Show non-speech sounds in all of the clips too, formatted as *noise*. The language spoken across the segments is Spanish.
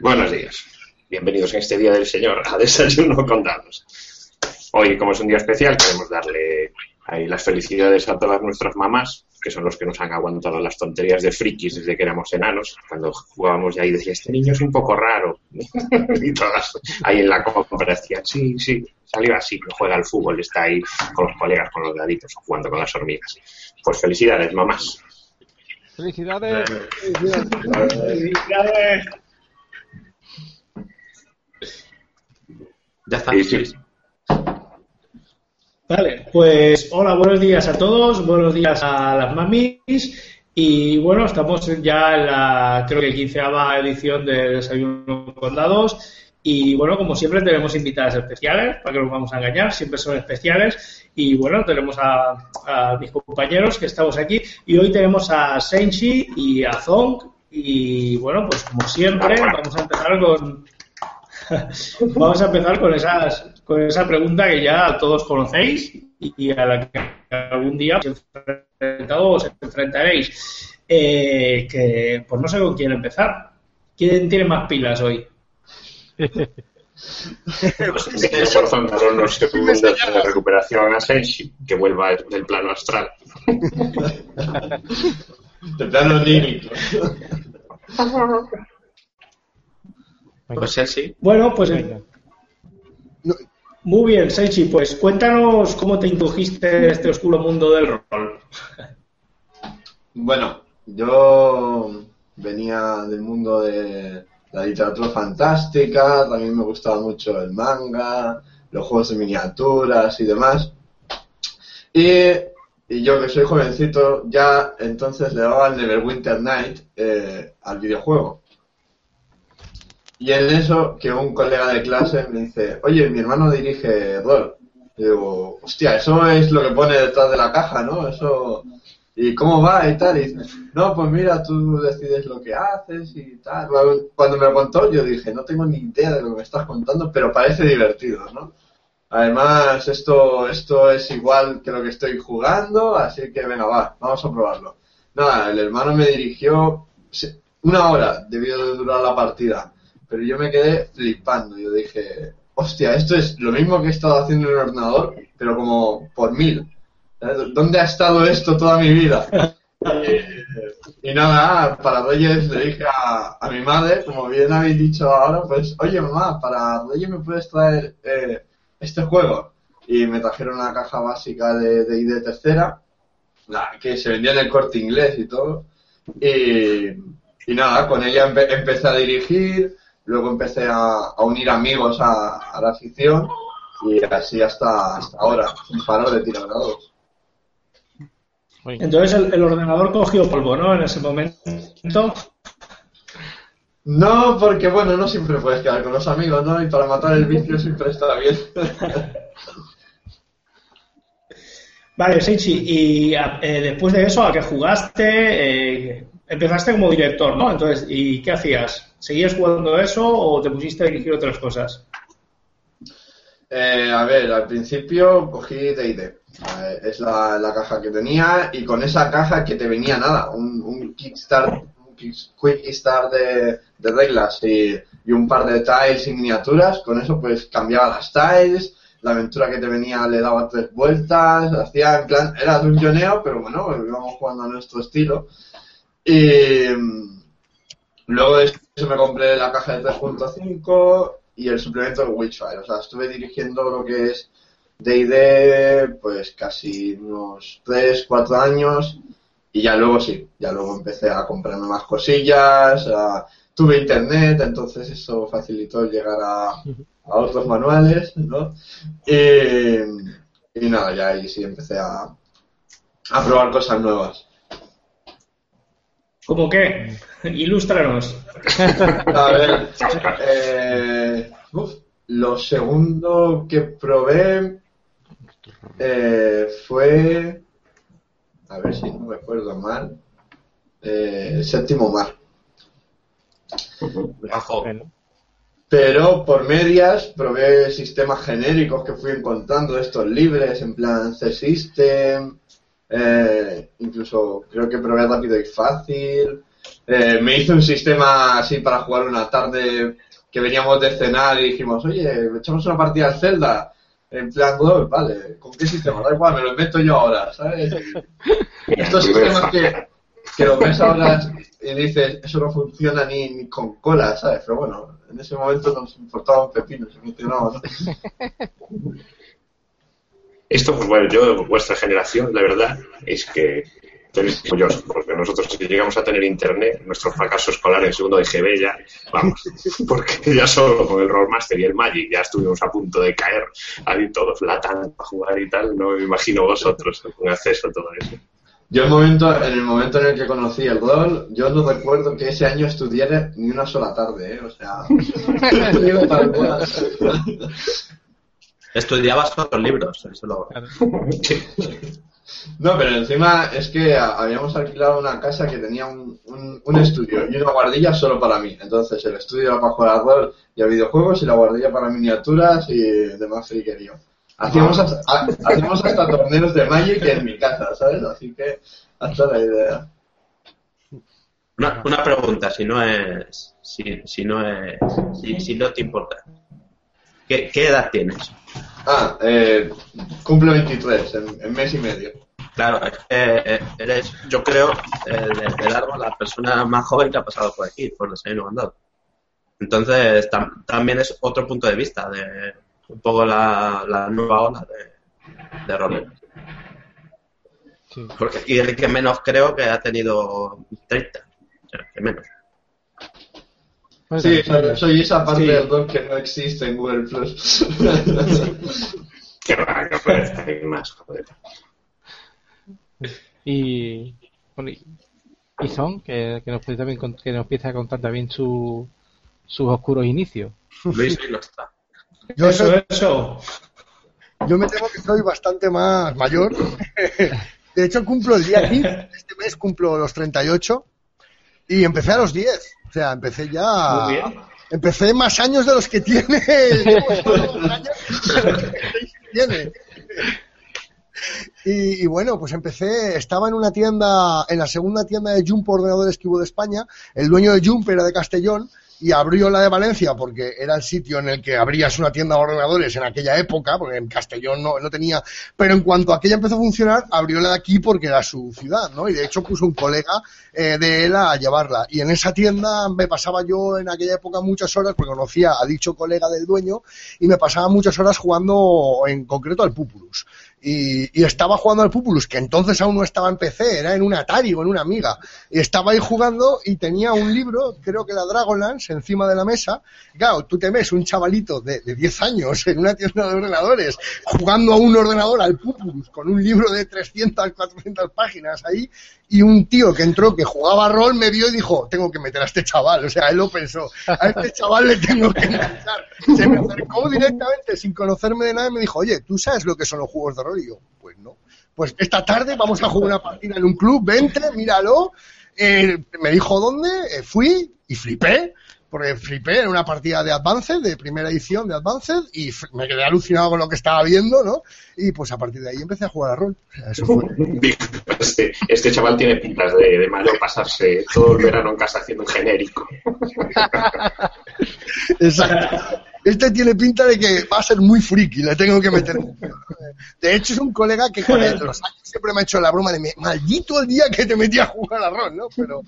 Buenos días. Bienvenidos en este Día del Señor a Desayuno con Dados. Hoy, como es un día especial, queremos darle las felicidades a todas nuestras mamás, que son los que nos han aguantado las tonterías de frikis desde que éramos enanos. Cuando jugábamos y ahí decía, este niño es un poco raro. *laughs* y todas ahí en la compra decían, sí, sí, salió así, que juega al fútbol, está ahí con los colegas, con los daditos, o jugando con las hormigas. Pues felicidades, mamás. Felicidades. Felicidades. Ya está. Sí, sí. Vale, pues hola, buenos días a todos, buenos días a las mamis y bueno, estamos ya en la creo que quinceava edición de Desayuno con Dados y bueno, como siempre tenemos invitadas especiales, para que nos vamos a engañar, siempre son especiales y bueno, tenemos a, a mis compañeros que estamos aquí y hoy tenemos a Senchi y a Zong y bueno, pues como siempre vamos a empezar con *laughs* vamos a empezar con esas con esa pregunta que ya todos conocéis y a la que algún día os os enfrentaréis. Eh, que pues no sé con quién empezar. ¿Quién tiene más pilas hoy? Por dar unos segundos de recuperación a Senshi, que vuelva del plano astral. De plano lírico. Pues Senshi. Bueno, pues eh, muy bien, Senchi, pues cuéntanos cómo te introdujiste en este oscuro mundo del rol. Bueno, yo venía del mundo de la literatura fantástica, también me gustaba mucho el manga, los juegos de miniaturas y demás. Y, yo que soy jovencito, ya entonces le daba el Neverwinter Night eh, al videojuego. Y en eso que un colega de clase me dice, oye, mi hermano dirige rol. Y digo, hostia, eso es lo que pone detrás de la caja, ¿no? Eso... ¿Y cómo va y tal? Y dice, no, pues mira, tú decides lo que haces y tal. Cuando me lo contó yo dije, no tengo ni idea de lo que me estás contando, pero parece divertido, ¿no? Además, esto, esto es igual que lo que estoy jugando, así que venga, va, vamos a probarlo. Nada, el hermano me dirigió una hora debió de durar la partida pero yo me quedé flipando. Yo dije, hostia, esto es lo mismo que he estado haciendo en el ordenador, pero como por mil. ¿Dónde ha estado esto toda mi vida? *laughs* y, nada, para Reyes le dije a, a, mi madre, como bien habéis dicho ahora, pues, oye mamá, para Reyes me puedes traer eh, este juego. Y me trajeron una caja básica de, de ID tercera, que se vendía en el corte inglés y todo. Y, y nada, con ella empe empecé a dirigir, luego empecé a, a unir amigos a, a, la afición y así hasta, hasta ahora, sin parar de tirar dados. Entonces el, el, ordenador cogió polvo, ¿no? En ese momento. No, porque bueno, no siempre puedes quedar con los amigos, ¿no? Y para matar el vicio siempre está bien. *laughs* vale, Seichi, y eh, después de eso, ¿a qué jugaste? Eh, empezaste como director, ¿no? Entonces, ¿y qué hacías? ¿Seguías jugando eso o te pusiste a dirigir otras cosas? Eh, a ver, al principio cogí D&D. Eh, es la, la, caja que tenía y con esa caja que te venía nada, un, un kickstart, un quick start de, de reglas y, y, un par de tiles y miniaturas. Con eso pues cambiaba las tiles, la aventura que te venía le daba tres vueltas, hacía en plan, era dungeoneo, pero bueno, íbamos jugando a nuestro estilo. Y luego de eso me compré la caja de 3.5 y el suplemento de Witchfire. O sea, estuve dirigiendo lo que es D&D pues casi unos 3, 4 años y ya luego sí, ya luego empecé a comprarme más cosillas, a, tuve internet, entonces eso facilitó llegar a, a otros manuales, ¿no? Y, y, nada, ya ahí sí empecé a, a probar cosas nuevas. ¿Cómo qué? *laughs* Ilústranos. A ver, eh, uf, lo segundo que probé eh, fue, a ver si no recuerdo mal, eh, Séptimo Mar. Bajo. Pero por medias probé sistemas genéricos que fui encontrando, estos libres, en plan C-System, eh, incluso creo que probé rápido y fácil. Eh, me hizo un sistema así para jugar una tarde que veníamos de cenar y dijimos, oye, echamos una partida al Zelda. En plan, "Oh, vale, ¿con qué sistema? Da igual, me lo invento yo ahora, ¿sabes? *laughs* Estos sistemas que, que lo ves ahora y dices, eso no funciona ni, ni con cola, ¿sabes? Pero bueno, en ese momento nos importaba un pepino, se funcionaba, ¿no? Esto, pues bueno, yo, vuestra generación, la verdad, es que porque nosotros si llegamos a tener internet, nuestro fracaso escolar en segundo de GB ya, vamos, *laughs* porque ya solo con el Rollmaster y el Magic ya estuvimos a punto de caer ahí todos latando a jugar y tal, no me imagino vosotros con acceso a todo eso. Yo el momento, en el momento en el que conocí el rol, yo no recuerdo que ese año estudiara ni una sola tarde, ¿eh? O sea. *laughs* Estudiabas otros libros, eso lo... *laughs* No, pero encima es que habíamos alquilado una casa que tenía un, un, un estudio y una guardilla solo para mí. Entonces el estudio era para jugar al rol y a videojuegos y la guardilla para miniaturas y demás friquerío. Hacíamos hasta, ha- hacíamos hasta torneos de Magic en mi casa, ¿sabes? Así que hasta la idea. Una, una pregunta, si no es... Si, si no es... Si, si no te importa. ¿Qué, qué edad tienes? Ah, eh, cumple 23 en, en mes y medio. Claro, es que eh, eres, yo creo, eh, de, de largo la persona más joven que ha pasado por aquí, por Desayuno Condado. Entonces, tam- también es otro punto de vista de un poco la, la nueva ola de, de roles. Sí. Porque aquí el que menos creo que ha tenido 30. O sea, que menos. Bueno, Sí, también- soy, esa parte Sí. del rol que no existe en Google Plus. *laughs* Qué va, que aparece más, joder. Y, bueno, y, y Son, que, que nos puede también que nos empiece a contar también su, sus oscuros inicios. Luis hoy no está. Yo, Eso, soy- eso. yo me temo que soy bastante más mayor. De hecho, cumplo el día 15, este mes cumplo los 38 y empecé a los 10. O sea, empecé ya... Muy bien. Empecé más años de los que tiene. llevo todos los años de los que tiene. Y, y bueno, pues empecé, estaba en una tienda, en la segunda tienda de Jump ordenadores que hubo de España, el dueño de Jump era de Castellón y abrió la de Valencia porque era el sitio en el que abrías una tienda de ordenadores en aquella época, porque en Castellón no, no tenía, pero en cuanto aquella empezó a funcionar, abrió la de aquí porque era su ciudad, ¿no? Y de hecho puso un colega eh, de él a llevarla. Y en esa tienda me pasaba yo en aquella época muchas horas, porque conocía a dicho colega del dueño, y me pasaba muchas horas jugando en concreto al Pupulus. Y, estaba jugando al Pupulus, que entonces aún no estaba en PC, era en un Atari o en una Amiga. Y estaba ahí jugando y tenía un libro, creo que era Dragonlance, encima de la mesa. Claro, tú te ves un chavalito de, de 10 años en una tienda de ordenadores jugando a un ordenador al Pupulus con un libro de 300, 400 páginas ahí y un tío que entró que jugaba rol me vio y dijo, tengo que meter a este chaval. O sea, él lo pensó, a este chaval le tengo que enganchar. Se me acercó directamente sin conocerme de nada y me dijo, oye, ¿tú sabes lo que son los juegos de? Y yo, pues no. Pues esta tarde vamos a jugar una partida en un club, vente, míralo. Eh, me dijo dónde, eh, fui y flipé. Porque flipé en una partida de Advanced, de primera edición de Advanced, y me quedé alucinado con lo que estaba viendo, ¿no? Y pues a partir de ahí empecé a jugar a rol. Eso fue. Este, este chaval tiene pintas de, de malo pasarse todo el verano en casa haciendo un genérico. *laughs* Exacto. Este tiene pinta de que va a ser muy friki, le tengo que meter. De hecho, es un colega que con el- los años siempre me ha hecho la broma de maldito el día que te metí a jugar a rol, ¿no? Pero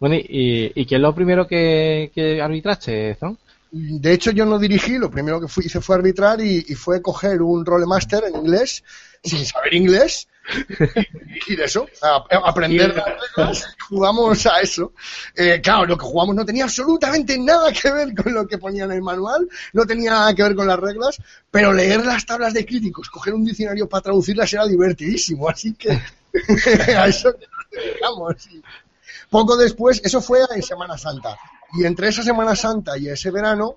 Bueno, y, y ¿qué es lo primero que, que arbitraste, Son? de hecho yo no dirigí, lo primero que fui- hice fue arbitrar y, y fue coger un rolemaster en inglés, sin saber inglés, y de eso, a, aprender las reglas, jugamos a eso. Eh, claro, lo que jugamos no tenía absolutamente nada que ver con lo que ponía en el manual, no tenía nada que ver con las reglas, pero leer las tablas de críticos, coger un diccionario para traducirlas era divertidísimo, así que *laughs* a eso nos Poco después, eso fue en Semana Santa, y entre esa Semana Santa y ese verano,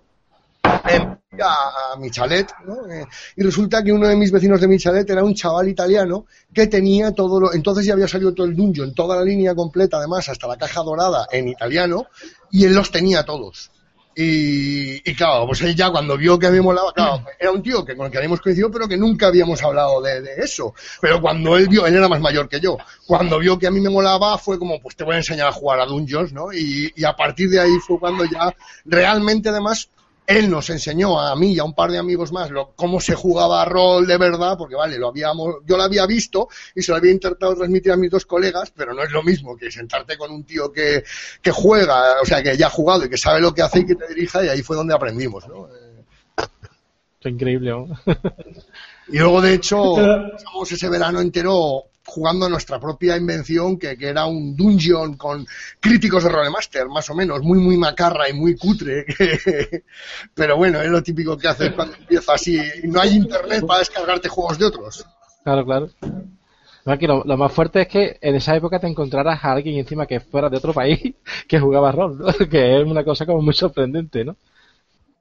a, a mi chalet, ¿no? Eh, y resulta que uno de mis vecinos de mi chalet era un chaval italiano que tenía todo lo, entonces ya había salido todo el dungeon, toda la línea completa, además, hasta la caja dorada en italiano, y él los tenía todos. Y, y claro, pues él ya cuando vio que a mí me molaba, claro, era un tío que con el que habíamos coincidido, pero que nunca habíamos hablado de, eso. Pero cuando él vio, él era más mayor que yo, cuando vio que a mí me molaba, fue como, pues te voy a enseñar a jugar a Dungeons, ¿no? Y, y a partir de ahí fue cuando ya realmente además él nos enseñó a mí y a un par de amigos más lo, cómo se jugaba a rol de verdad, porque vale, lo habíamos, yo lo había visto y se lo había intentado transmitir a mis dos colegas, pero no es lo mismo que sentarte con un tío que, que juega, o sea, que ya ha jugado y que sabe lo que hace y que te dirija, y ahí fue donde aprendimos, ¿no? Es increíble, ¿no? Y luego, de hecho, *laughs* pasamos ese verano entero jugando nuestra propia invención, que, que era un dungeon con críticos de Rolemaster, más o menos, muy, muy macarra y muy cutre. *laughs* Pero bueno, es lo típico que haces cuando empieza así y no hay internet para descargarte juegos de otros. Claro, claro. Lo, más fuerte es que en esa época te encontraras a alguien encima que fuera de otro país *laughs* que jugaba rol, *laughs* que es una cosa como muy sorprendente, ¿no?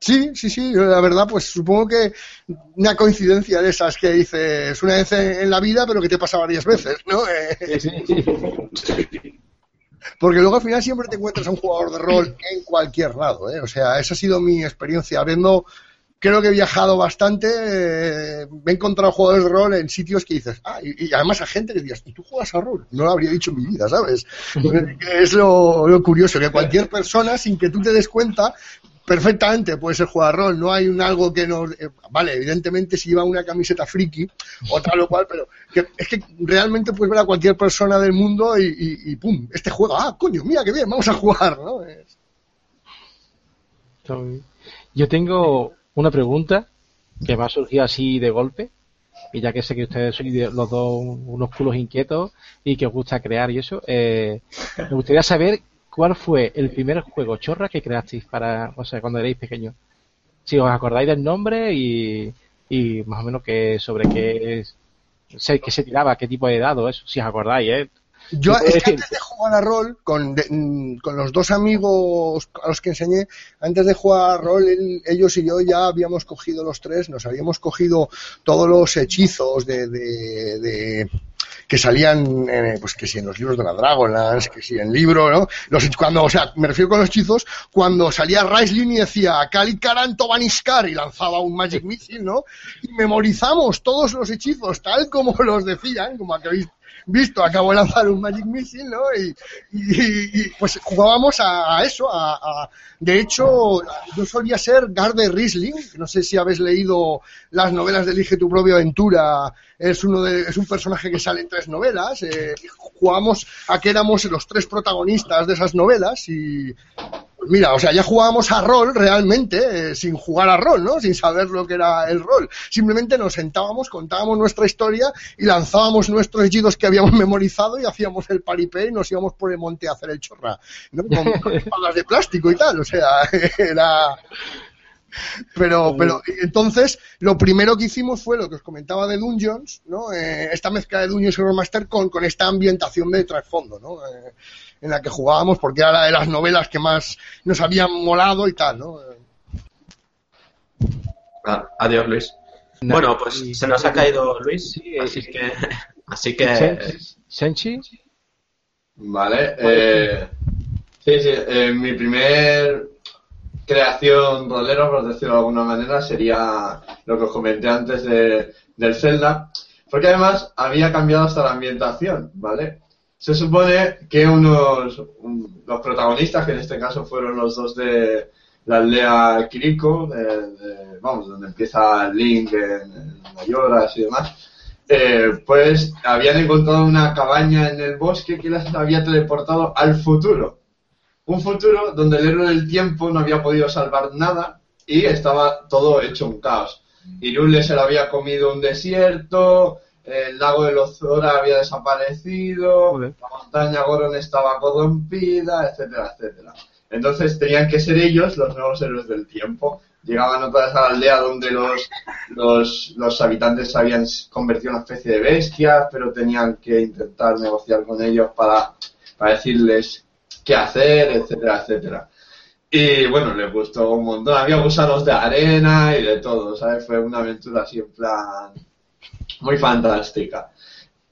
Sí, sí, sí, la verdad, pues supongo que una coincidencia de esas que dices una vez en la vida, pero que te pasa varias veces, ¿no? *laughs* Sí, sí. Porque luego al final siempre te encuentras a un jugador de rol en cualquier lado, ¿eh? O sea, esa ha sido mi experiencia. Habiendo, creo que he viajado bastante, eh, me he encontrado jugadores de rol en sitios que dices, ah, y, y además a gente que dices, ¿y tú juegas a rol? No lo habría dicho en mi vida, ¿sabes? *laughs* es lo, lo curioso, que cualquier persona, sin que tú te des cuenta, perfectamente puede ser jugar rol, no hay un algo que nos... eh, vale, evidentemente si lleva una camiseta friki o tal o cual, pero es que realmente puedes ver a cualquier persona del mundo y, pum, este juego, ah, coño, mira qué bien, vamos a jugar, ¿no? Es-. Yo tengo una pregunta que me ha surgido así de golpe, y ya que sé que ustedes de- los dos unos culos inquietos y que os gusta crear y eso, eh, me gustaría saber cuál fue el primer juego chorra que creasteis para, o sea, cuando erais pequeños. Si os acordáis del nombre y, y más o menos que sobre qué, es- sé, qué se tiraba, qué tipo de dado, eso, si os acordáis, ¿eh? Yo ¿Qué puedes es que antes de jugar a rol, con, de- mm, con los dos amigos a los que enseñé, antes de jugar a rol, él- ellos y yo ya habíamos cogido los tres, nos habíamos cogido todos los hechizos de, de- de- que salían, eh, pues que si en los libros de la Dragonlance, que si en libro, ¿no? Los, cuando, o sea, me refiero con los hechizos, cuando salía Raistlin y decía Kali Karanto Baniskar y lanzaba un Magic Missile, ¿no? Y memorizamos todos los hechizos tal como los decían, como habéis visto, acabo de lanzar un Magic Missile, ¿no? Y, y- pues jugábamos a, eso, a, de hecho, yo solía ser Garde Riesling, no sé si habéis leído las novelas de Elige tu propia aventura, es uno de, es un personaje que sale en tres novelas, eh, jugamos a que éramos los tres protagonistas de esas novelas y pues mira, o sea, ya jugábamos a rol realmente, eh, sin jugar a rol, ¿no? Sin saber lo que era el rol. Simplemente nos sentábamos, contábamos nuestra historia y lanzábamos nuestros hechizos que habíamos *laughs* memorizado y hacíamos el paripé y nos íbamos por el monte a hacer el chorra, ¿no? Con, *laughs* con espadas de plástico y tal, o sea, *laughs* era... Pero, pero entonces lo primero que hicimos fue lo que os comentaba de Dungeons, ¿no? Eh, esta mezcla de Dungeons y Master con, con esta ambientación de trasfondo, ¿no? Eh, en la que jugábamos porque era la de las novelas que más nos habían molado y tal, ¿no? Ah, adiós, Luis. No, bueno, pues y- se nos ha caído Luis, Sí, así sí. que, *laughs* así que Sen- Senchi, Vale. Eh, sí, sí. eh, mi primer creación rolera, por decirlo de alguna manera, sería lo que os comenté antes de, del Zelda. Porque además había cambiado hasta la ambientación, ¿vale? Se supone que unos un- los protagonistas, que en este caso fueron los dos de la aldea Kiriko, de- vamos, donde empieza Link en, en Mayoras y demás, eh, pues habían encontrado una cabaña en el bosque que las había teleportado al futuro. Un futuro donde el héroe del tiempo no había podido salvar nada y estaba todo hecho un caos. Irule se lo había comido un desierto, el lago de Lozora había desaparecido, Joder. la montaña Goron estaba corrompida, etcétera, etcétera. Entonces tenían que ser ellos los nuevos héroes del tiempo. Llegaban otra vez a la aldea donde los, los, los habitantes se habían convertido en una especie de bestias, pero tenían que intentar negociar con ellos para, para decirles qué hacer, etcétera, etcétera. Y bueno, les gustó un montón. Había gusanos de arena y de todo, ¿sabes? Fue una aventura así en plan muy fantástica.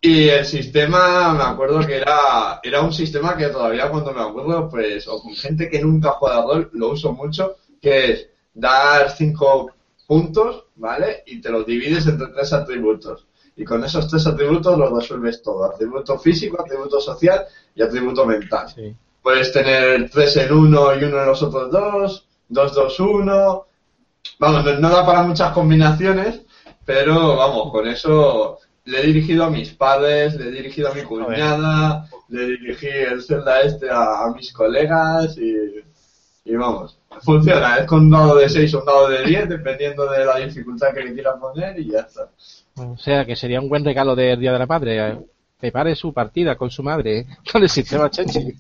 Y el sistema, me acuerdo que era, era un sistema que todavía cuando me acuerdo, pues, o con gente que nunca juega rol, lo uso mucho, que es dar cinco puntos, ¿vale? Y te los divides entre tres atributos. Y con esos tres atributos los resuelves todo. Atributo físico, atributo social y atributo mental. Sí. Puedes tener tres en uno y uno en los otros dos, dos, dos, uno. Vamos, no, no da para muchas combinaciones, pero vamos, con eso le he dirigido a mis padres, le he dirigido a mi cuñada, le dirigí el Zelda este a, a mis colegas y, y vamos, funciona. Es con un dado de 6 o un dado de 10, dependiendo de la dificultad que le quieran poner y ya está. O sea, que sería un buen regalo del Día de la Madre. eh, Prepare su partida con su madre, eh, *laughs* con el sistema Chenchi.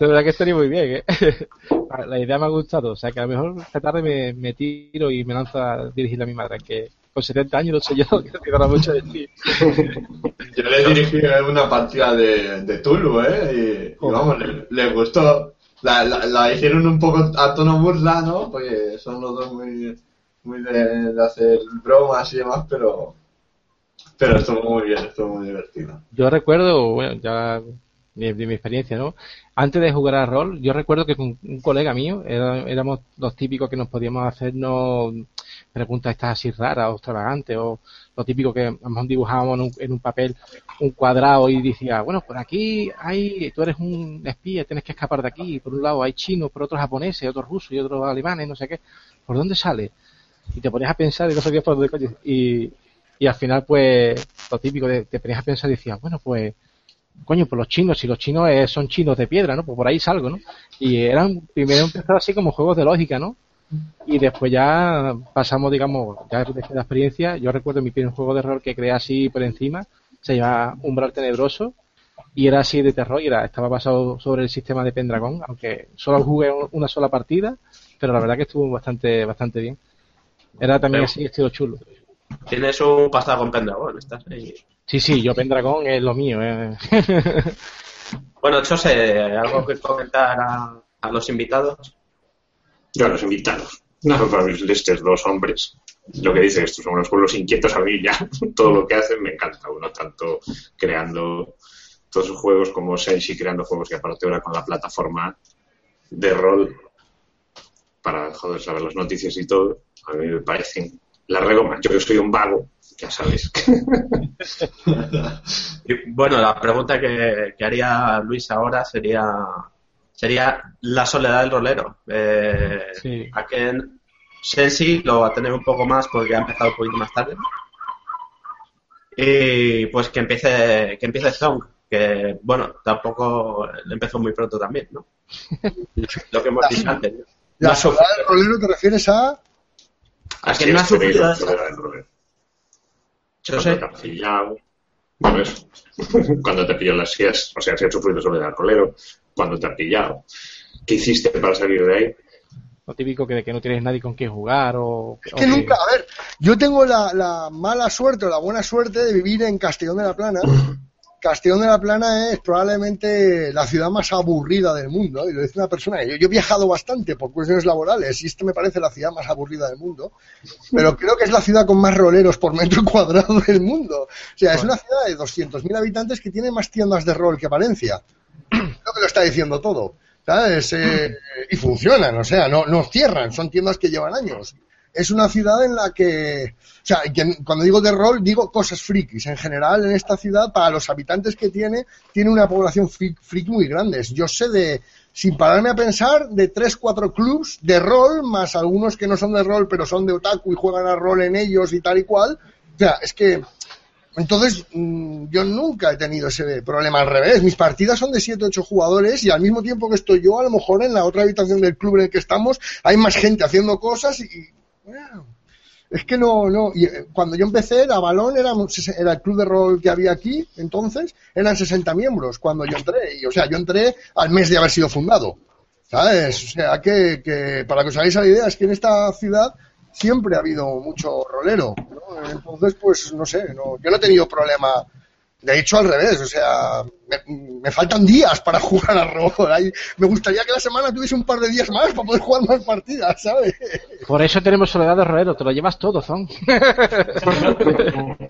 De verdad que estaría muy bien, ¿eh? *laughs* La idea me ha gustado. O sea, que a lo mejor esta tarde me, me tiro y me lanzo a dirigir a mi madre, que con 70 años no sé yo, *laughs* que te dará mucho de ti. *laughs* Yo le dirigí una partida de, de Tulu, ¿eh? Y, y vamos, le, le gustó. La, la, la hicieron un poco a tono burla, ¿no? Porque son los dos muy, muy de, de hacer bromas y demás, pero, pero estuvo muy bien, estuvo muy divertido. Yo recuerdo, bueno, ya de, mi experiencia, ¿no? Antes de jugar a rol, yo recuerdo que con un colega mío éramos los típicos que nos podíamos hacernos preguntas estas así raras o extravagantes o lo típico que a lo mejor dibujábamos en un, en un papel un cuadrado y decía, bueno, por aquí hay, tú eres un espía, tienes que escapar de aquí, por un lado hay chinos, por otros japoneses, otros rusos y otros alemanes, no sé qué, ¿por dónde sale? Y te ponías a pensar y no sabías por dónde. Y, y al final, pues, lo típico, de, te ponías a pensar y decías, bueno, pues, coño, pues los chinos, si los chinos eh, son chinos de piedra, ¿no? Pues por ahí salgo, ¿no? Y eran, primero empezó así como juegos de lógica, ¿no? Y después ya pasamos, digamos, ya desde la experiencia, yo recuerdo mi primer juego de rol que creé así por encima, se llama Umbral Tenebroso, y era así de terror, y era, estaba basado sobre el sistema de Pendragon, aunque solo jugué una sola partida, pero la verdad que estuvo bastante, bastante bien. Era también Pero- así, estilo chulo. Tienes un pasado con Pendragon, estás ahí. Sí, sí, yo Pendragon es lo mío. Eh. *laughs* Bueno, Chose, ¿algo que comentar a, a los invitados? Yo a los invitados. No, para mí estos dos hombres. Lo que dicen, estos son unos pueblos inquietos a mí ya. *laughs* Todo lo que hacen me encanta. Uno tanto creando todos sus juegos como Senshi creando juegos que aparte ahora con la plataforma de rol para joder saber las noticias y todo, a mí me parecen la regoma. Yo que soy un vago, ya sabes. Y, bueno, la pregunta que, que haría Luis ahora sería sería la soledad del rolero. Eh, Sí. A que Sensi lo va a tener un poco más porque ha empezado un poquito más tarde. Y pues que empiece que empiece Zong, que bueno, tampoco empezó muy pronto también, ¿no? Lo que hemos dicho antes. La soledad del rolero te refieres a... que no ha sufrido tener la esa- soledad del rolero. Yo Cuando sé, te ha pillado, bueno, eso. cuando te pilló las sillas, o sea, si has sufrido soledad del rolero, cuando te ha pillado, ¿qué hiciste para salir de ahí? Lo típico que, que no tienes nadie con quien jugar o... Es o que nunca, a ver, yo tengo la, la mala suerte o la buena suerte de vivir en Castellón de la Plana. Castellón de la Plana es probablemente la ciudad más aburrida del mundo, y lo dice una persona yo, yo he viajado bastante por cuestiones laborales y esto me parece la ciudad más aburrida del mundo, pero creo que es la ciudad con más roleros por metro *laughs* cuadrado del mundo. O sea, es una ciudad de 200.000 habitantes que tiene más tiendas de rol que Valencia. Creo que lo está diciendo todo. ¿Sabes? Eh, y funcionan, o sea, no cierran, son tiendas que llevan años. Es una ciudad en la que, o sea, cuando digo de rol, digo cosas frikis. En general, en esta ciudad, para los habitantes que tiene, tiene una población freak muy grande. Yo sé de, sin pararme a pensar, de tres, cuatro clubs de rol, más algunos que no son de rol, pero son de otaku y juegan a rol en ellos y tal y cual. O sea, es que entonces, mm, yo nunca he tenido ese problema al revés. Mis partidas son de 7 8 jugadores y al mismo tiempo que estoy yo, a lo mejor en la otra habitación del club en el que estamos, hay más gente haciendo cosas y. es que no, no. Y, eh, cuando yo empecé, era Balón, era, era el club de rol que había aquí, entonces eran 60 miembros cuando yo entré. Y, o sea, yo entré al mes de haber sido fundado. ¿Sabes? O sea, que, que para que os hagáis la idea, es que en esta ciudad siempre ha habido mucho rolero. Entonces, pues no sé, no, yo no he tenido problema. De hecho, al revés, o sea, me, me faltan días para *laughs* jugar a. Ahí- me gustaría que la semana tuviese un par de días más para poder jugar más partidas, ¿sabes? Por eso tenemos soledad de rolero, te lo llevas todo, Zon. *laughs*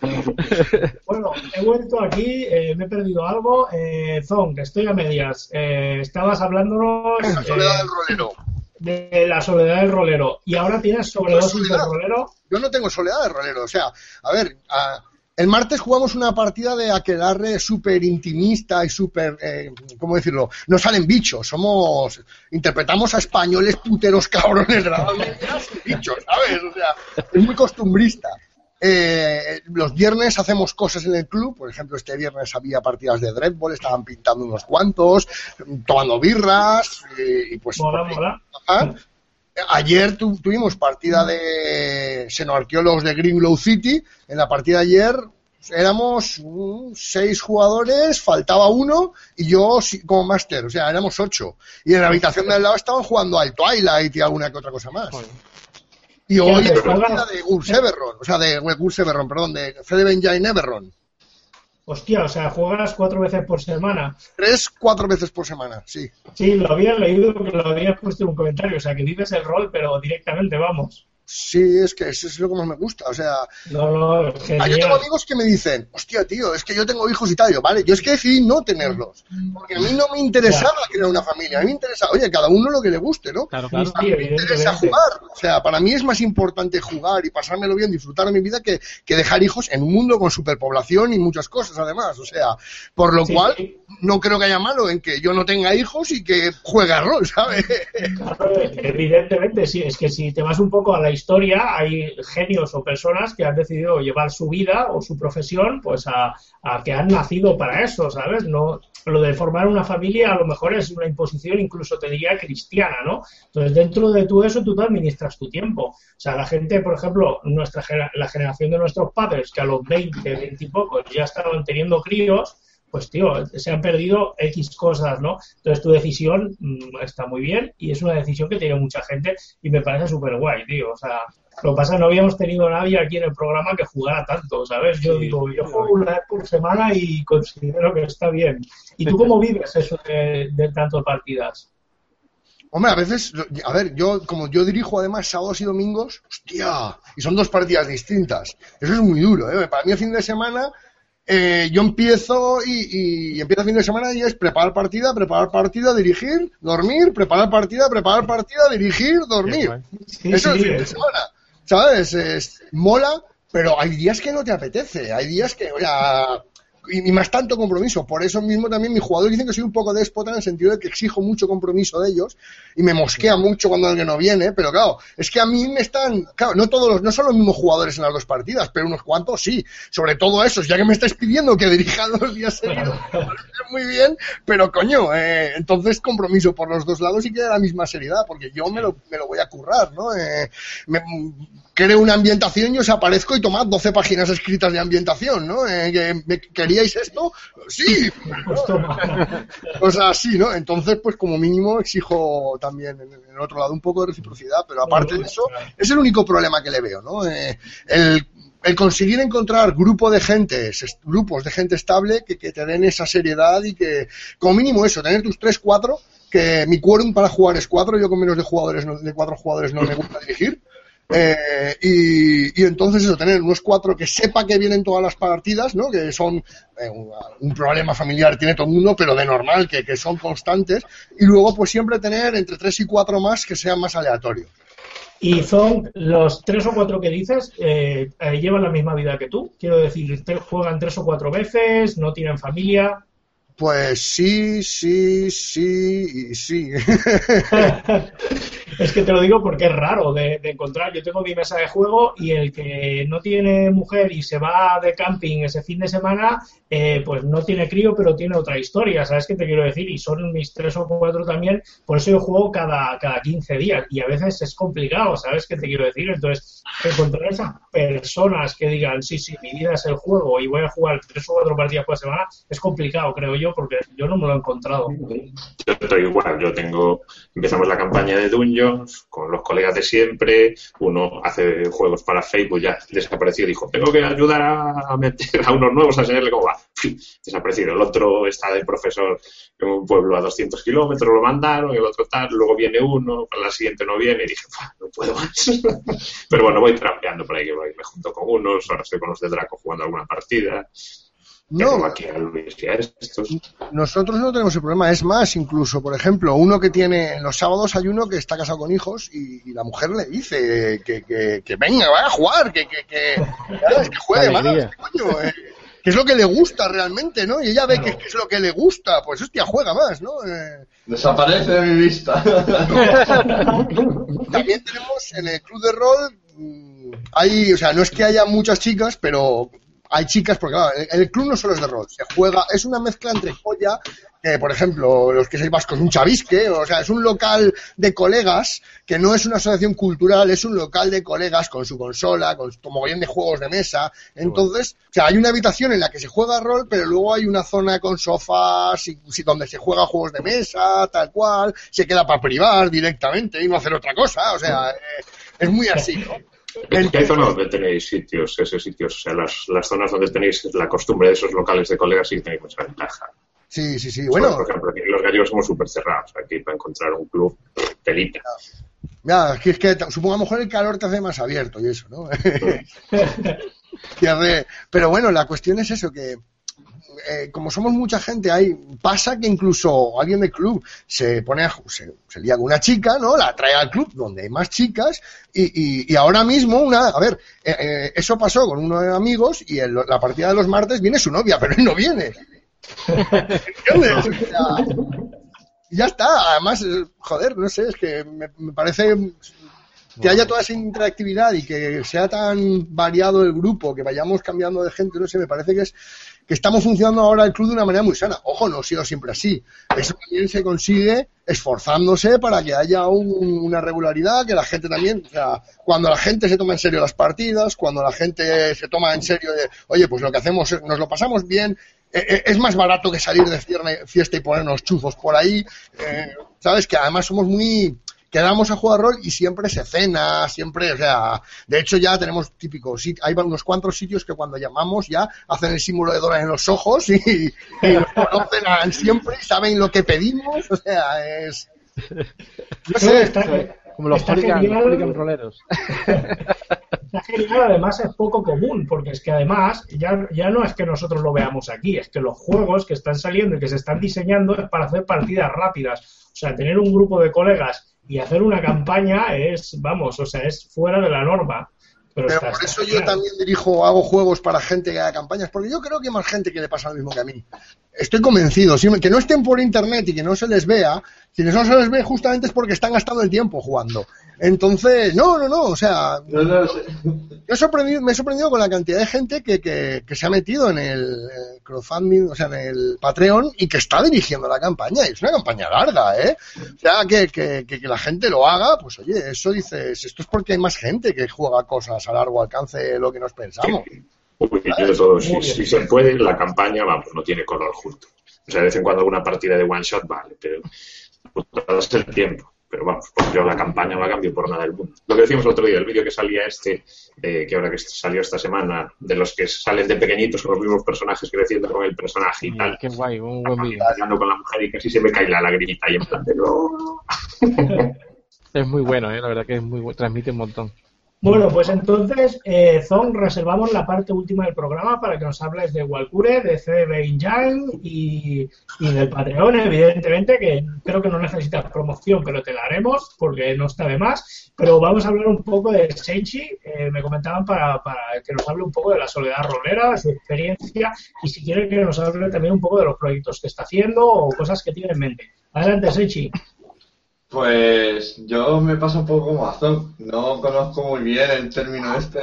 Bueno, he vuelto aquí, eh, me he perdido algo. Eh, Zong, estoy a medias. Eh, estabas hablándonos. La soledad eh, del rolero. de la soledad del rolero y ahora tienes sobredosis del rolero. Yo no tengo soledad de rolero. O sea, a ver, a- el martes jugamos una partida de aquelarre súper intimista y súper, eh, ¿cómo decirlo? No salen bichos, somos, interpretamos a españoles puteros cabrones bichos, ¿sabes? O sea, es muy costumbrista. Eh, los viernes hacemos cosas en el club, por ejemplo, este viernes había partidas de Dreadball, estaban pintando unos cuantos, tomando birras, y, y pues... Mola, mola. Ajá. Ayer tu- tuvimos partida de xenoarqueólogos de Gringlow City. En la partida de ayer éramos mm, seis jugadores, faltaba uno y yo como máster, o sea, éramos ocho. Y en la habitación de al lado estaban jugando al Twilight y alguna que otra cosa más. Joder. Y hoy es partida juegas? de Everron, o sea, de Everron, perdón, de Fede Benjamin Everron. Hostia, o sea, juegas cuatro veces por semana. Tres, cuatro veces por semana, sí. Sí, lo había leído lo habías puesto en un comentario. O sea, que dices el rol, pero directamente vamos. Sí, es que eso es lo que más me gusta, o sea, No, no, yo tengo amigos que me dicen, hostia, tío, es que yo tengo hijos y tal. Yo, vale, yo es que decidí no tenerlos. Porque a mí no me interesaba crear una familia. A mí me interesa, oye, cada uno lo que le guste, ¿no? Claro, claro. sí, Me interesa jugar. O sea, para mí es más importante jugar y pasármelo bien, disfrutar de mi vida, que, que dejar hijos en un mundo con superpoblación y muchas cosas, además. O sea, por lo Sí, cual, sí. no creo que haya malo en que yo no tenga hijos y que juegue a rol, ¿sabes? Claro, Evidentemente, sí. Es que si te vas un poco a la historia, hay genios o personas que han decidido llevar su vida o su profesión, pues a, que han nacido para eso, ¿sabes? No, lo de formar una familia a lo mejor es una imposición, incluso te diría cristiana, ¿no? Entonces, dentro de todo eso, tú te administras tu tiempo. O sea, la gente, por ejemplo, nuestra la generación de nuestros padres, que a los 20, 20 y pocos ya estaban teniendo críos, pues tío, se han perdido X cosas, ¿no? Entonces tu decisión mm, está muy bien y es una decisión que tiene mucha gente y me parece súper guay, tío. O sea, lo que pasa es que no habíamos tenido nadie aquí en el programa que jugara tanto, ¿sabes? Yo Sí, digo, yo juego una vez por semana y considero que está bien. ¿Y tú cómo vives eso de, de tanto partidas? Hombre, a veces, a ver, yo, como yo dirijo además sábados y domingos, hostia, y son dos partidas distintas. Eso es muy duro, ¿eh? Para mí el fin de semana, eh, yo empiezo y, y empiezo el fin de semana y es preparar partida, preparar partida, dirigir, dormir, preparar partida, preparar partida, dirigir, dormir. Sí, Eso es sí, el fin de es- semana, ¿sabes? Es, mola, pero hay días que no te apetece, hay días que, o sea, y, y más tanto compromiso. Por eso mismo también mis jugadores dicen que soy un poco déspota en el sentido de que exijo mucho compromiso de ellos y me mosquea mucho cuando alguien no viene, pero claro, es que a mí me están, claro, no todos los, no son los mismos jugadores en las dos partidas, pero unos cuantos sí, sobre todo esos, ya que me estáis pidiendo que dirija dos días seguidos, *laughs* *laughs* muy bien, pero coño, eh, entonces compromiso por los dos lados y que la misma seriedad, porque yo me lo, me lo voy a currar, ¿no? Eh, me, creo una ambientación y os aparezco y tomad 12 páginas escritas de ambientación, ¿no? Eh, me- ¿Queríais esto? Sí, Pues toma. cosas así, ¿no? Entonces, pues como mínimo exijo también en el otro lado un poco de reciprocidad, pero aparte de eso, es el único problema que le veo, ¿no? Eh, el, el conseguir encontrar grupo de gente, grupos de gente estable que, que te den esa seriedad y que, como mínimo eso, tener tus 3, 4, que mi quórum para jugar es 4, yo con menos de jugadores, no- de 4 jugadores no me gusta dirigir. Eh, y, entonces eso, tener unos cuatro que sepa que vienen todas las partidas, ¿no? Que son eh, un, problema familiar tiene todo el mundo, pero de normal, que, que son constantes. Y luego, pues siempre tener entre tres y cuatro más que sean más aleatorios. Y son los tres o cuatro que dices, eh, eh, llevan la misma vida que tú. Quiero decir, juegan tres o cuatro veces, no tienen familia. Pues sí, sí, sí sí. *laughs* es que te lo digo porque es raro de, de encontrar. Yo tengo mi mesa de juego y el que no tiene mujer y se va de camping ese fin de semana, eh, pues no tiene crío, pero tiene otra historia. ¿Sabes qué te quiero decir? Y son mis tres o cuatro también. Por eso yo juego cada, cada 15 días y a veces es complicado. ¿Sabes qué te quiero decir? Entonces, encontrar esas personas que digan, sí, sí, mi vida es el juego y voy a jugar tres o cuatro partidas por semana, es complicado, creo yo, porque yo no me lo he encontrado. Yo estoy igual, yo tengo, empezamos la campaña de Dungeons con los colegas de siempre, uno hace juegos para Facebook, ya desapareció, dijo, tengo que ayudar a meter a unos nuevos a enseñarle cómo va. Desaparecido. El otro está de profesor en un pueblo a 200 kilómetros, lo mandaron, el otro tal, luego viene uno, para la siguiente no viene, y dije, "Buah, no puedo más. *laughs* Pero bueno, voy trampeando por ahí, que voy, me junto con unos, ahora estoy con los de Draco jugando alguna partida. No, Tengo aquí a Luis y a estos. nosotros no tenemos el problema. Es más, incluso, por ejemplo, uno que tiene, en los sábados hay uno que está casado con hijos y, y la mujer le dice que, que, que venga, vaya a jugar, que, que, que, *laughs* ¿sabes? que juegue coño, eh, que es lo que le gusta realmente, ¿no? Y ella ve que, que es lo que le gusta, pues hostia, juega más, ¿no? Eh, Desaparece de mi vista. *laughs* También tenemos en el club de rol, mm, hay, o sea, no es que haya muchas chicas, pero hay chicas, porque el, club no solo es de rol, se juega, es una mezcla entre joya, por ejemplo, los que sois vascos, un chavisque, o sea, es un local de colegas, que no es una asociación cultural, es un local de colegas con su consola, con su mogollón de juegos de mesa, entonces, o sea, hay una habitación en la que se juega rol, pero luego hay una zona con sofás, y, y donde se juega juegos de mesa, tal cual, se queda para privar directamente y no hacer otra cosa, o sea, eh, es muy así, ¿no? ¿En qué zona donde tenéis sitios, esos sitios? O sea, las, las zonas donde tenéis la costumbre de esos locales de colegas sí tenéis mucha ventaja. Sí, sí, sí. Bueno, Por ejemplo, aquí los gallegos somos súper cerrados. Aquí para encontrar un club, telita. ya, es que, es que t- supongo a lo mejor el calor te hace más abierto y eso, ¿no? *laughs* *laughs* Te hace- Pero bueno, la cuestión es eso, que eh, como somos mucha gente, hay pasa que incluso alguien del club se pone a, se, se lía con una chica, ¿no? La trae al club donde hay más chicas y, y, y ahora mismo una, a ver, eh, eh, eso pasó con unos amigos y en la partida de los martes viene su novia, pero él no viene. *laughs* ¿Entiendes? Ya está. Además, eh, joder, no sé, es que me, me parece que haya toda esa interactividad y que sea tan variado el grupo, que vayamos cambiando de gente, no sé, me parece que es que estamos funcionando ahora el club de una manera muy sana. Ojo, no ha sido siempre así. Eso también se consigue esforzándose para que haya un- una regularidad, que la gente también, o sea, cuando la gente se toma en serio las partidas, cuando la gente se toma en serio de, oye, pues lo que hacemos, es- nos lo pasamos bien, eh, eh, es más barato que salir de fiesta y ponernos chuzos por ahí, eh, sabes que además somos muy quedamos a jugar rol y siempre se cena, siempre, o sea, de hecho ya tenemos típicos, sit- hay unos cuantos sitios que cuando llamamos ya hacen el símbolo de Dora en los ojos y, y nos conocen a- siempre y saben lo que pedimos, o sea, es... No sé, está, Como los está hooligan, genial. hooligan roleros. Está genial, además es poco común, porque es que además ya, ya no es que nosotros lo veamos aquí, es que los juegos que están saliendo y que se están diseñando es para hacer partidas rápidas. O sea, tener un grupo de colegas y hacer una campaña es, vamos, o sea, es fuera de la norma. Pero, Pero está- por eso yo también dirijo, hago juegos para gente que haga campañas, porque yo creo que hay más gente que le pasa lo mismo que a mí. Estoy convencido, si- que no estén por internet y que no se les vea, si no se les ve justamente es porque están gastando el tiempo jugando. Entonces, no, no, no, o sea, No, no, sé. yo he sorprendido, me he sorprendido con la cantidad de gente que, que, que se ha metido en el crowdfunding, o sea, en el Patreon y que está dirigiendo la campaña. Y es una campaña larga, ¿eh? O sea, que, que, que, que la gente lo haga, pues oye, eso dices, esto es porque hay más gente que juega cosas a largo alcance de lo que nos pensamos. Uy, yo todo, si, si se puede, la campaña, vamos, no tiene color justo. O sea, de vez en cuando alguna partida de one shot vale, pero el tiempo. Pero vamos, pues yo la campaña no la cambio por nada del mundo. Lo que decimos el otro día, el vídeo que salía este, eh, que ahora que salió esta semana, de los que salen de pequeñitos con los mismos personajes creciendo con el personaje y tal. Qué guay, un buen vídeo. Hablando con la mujer y casi se me cae la lagrimita y en plan de no. *laughs* Es muy bueno, ¿eh? la verdad que es muy bu- transmite un montón. Bueno, pues entonces, eh, Zon, reservamos la parte última del programa para que nos hables de Walcure, de CB Engine y, y del Patreon, evidentemente, que creo que no necesitas promoción, pero te la haremos porque no está de más. Pero vamos a hablar un poco de Senchi. Eh, me comentaban para, para que nos hable un poco de la soledad rolera, su experiencia y si quiere que nos hable también un poco de los proyectos que está haciendo o cosas que tiene en mente. Adelante, Senchi. Pues yo me paso un poco como Azón. No conozco muy bien el término este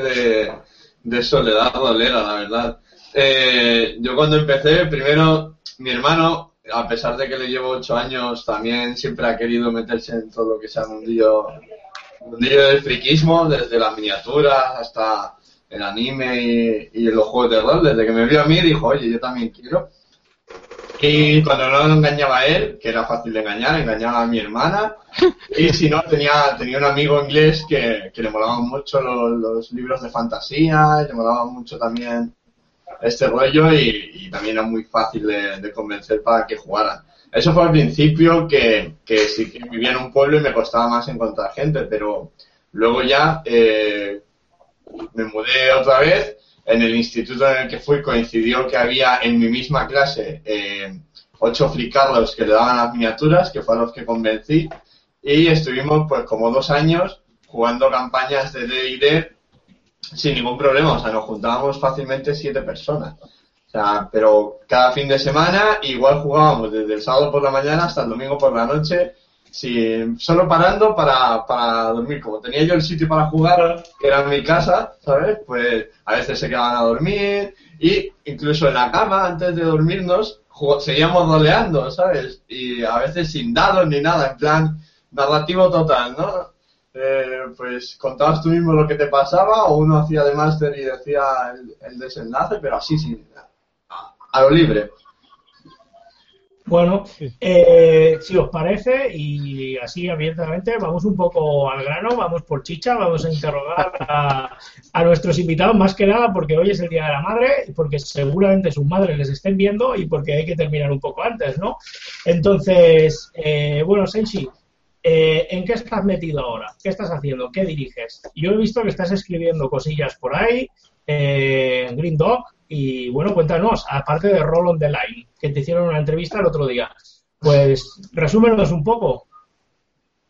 de, soledad rolera, la verdad. Eh, yo cuando empecé, primero, mi hermano, a pesar de que le llevo ocho años, también siempre ha querido meterse en todo lo que sea mundillo, mundillo del friquismo, desde las miniaturas hasta el anime y, y los juegos de rol. Desde que me vio a mí dijo, oye, yo también quiero. Y cuando no engañaba a él, que era fácil de engañar, engañaba a mi hermana. Y si no, tenía, tenía un amigo inglés que, que le molaban mucho los, libros de fantasía, le molaba mucho también este rollo y, también era muy fácil de, de convencer para que jugaran. Eso fue al principio que, que sí que vivía en un pueblo y me costaba más encontrar gente, pero luego ya eh, me mudé otra vez en el instituto en el que fui coincidió que había en mi misma clase eh, ocho flicardos que le daban las miniaturas, que fue a los que convencí, y estuvimos pues como dos años jugando campañas de D&D sin ningún problema, o sea, nos juntábamos fácilmente siete personas. O sea, pero cada fin de semana igual jugábamos desde el sábado por la mañana hasta el domingo por la noche, sin, solo parando para, para dormir. Como tenía yo el sitio para jugar, que era mi casa, ¿sabes? Pues a veces se quedaban a dormir y incluso en la cama, antes de dormirnos, seguíamos roleando, ¿sabes? Y a veces sin dados ni nada, en plan narrativo total, ¿no? Eh, pues contabas tú mismo lo que te pasaba o uno hacía de máster y decía el, el desenlace, pero así, sin, a lo libre. Bueno, eh, si os parece, y así abiertamente, vamos un poco al grano, vamos por chicha, vamos a interrogar a, a nuestros invitados, más que nada porque hoy es el Día de la Madre, y porque seguramente sus madres les estén viendo y porque hay que terminar un poco antes, ¿no? Entonces, eh, bueno, Senshi, eh, ¿en qué estás metido ahora? ¿Qué estás haciendo? ¿Qué diriges? Yo he visto que estás escribiendo cosillas por ahí, eh, en Green Dog, y bueno, cuéntanos, aparte de Roll on the Line, que te hicieron una entrevista el otro día, pues resúmenos un poco.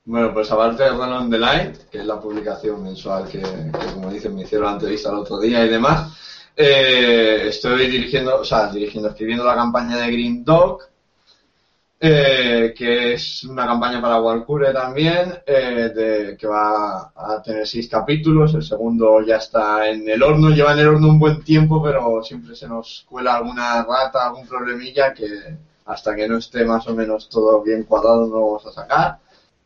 Bueno, pues aparte de Run on the Line, que es la publicación mensual que, que, como dicen, me hicieron la entrevista el otro día y demás, eh, estoy dirigiendo, o sea, dirigiendo, escribiendo la campaña de Green Dog, eh, que es una campaña para Walcure también, eh, de, que va a tener seis capítulos. El segundo ya está en el horno, lleva en el horno un buen tiempo, pero siempre se nos cuela alguna rata, algún problemilla que hasta que no esté más o menos todo bien cuadrado no lo vamos a sacar.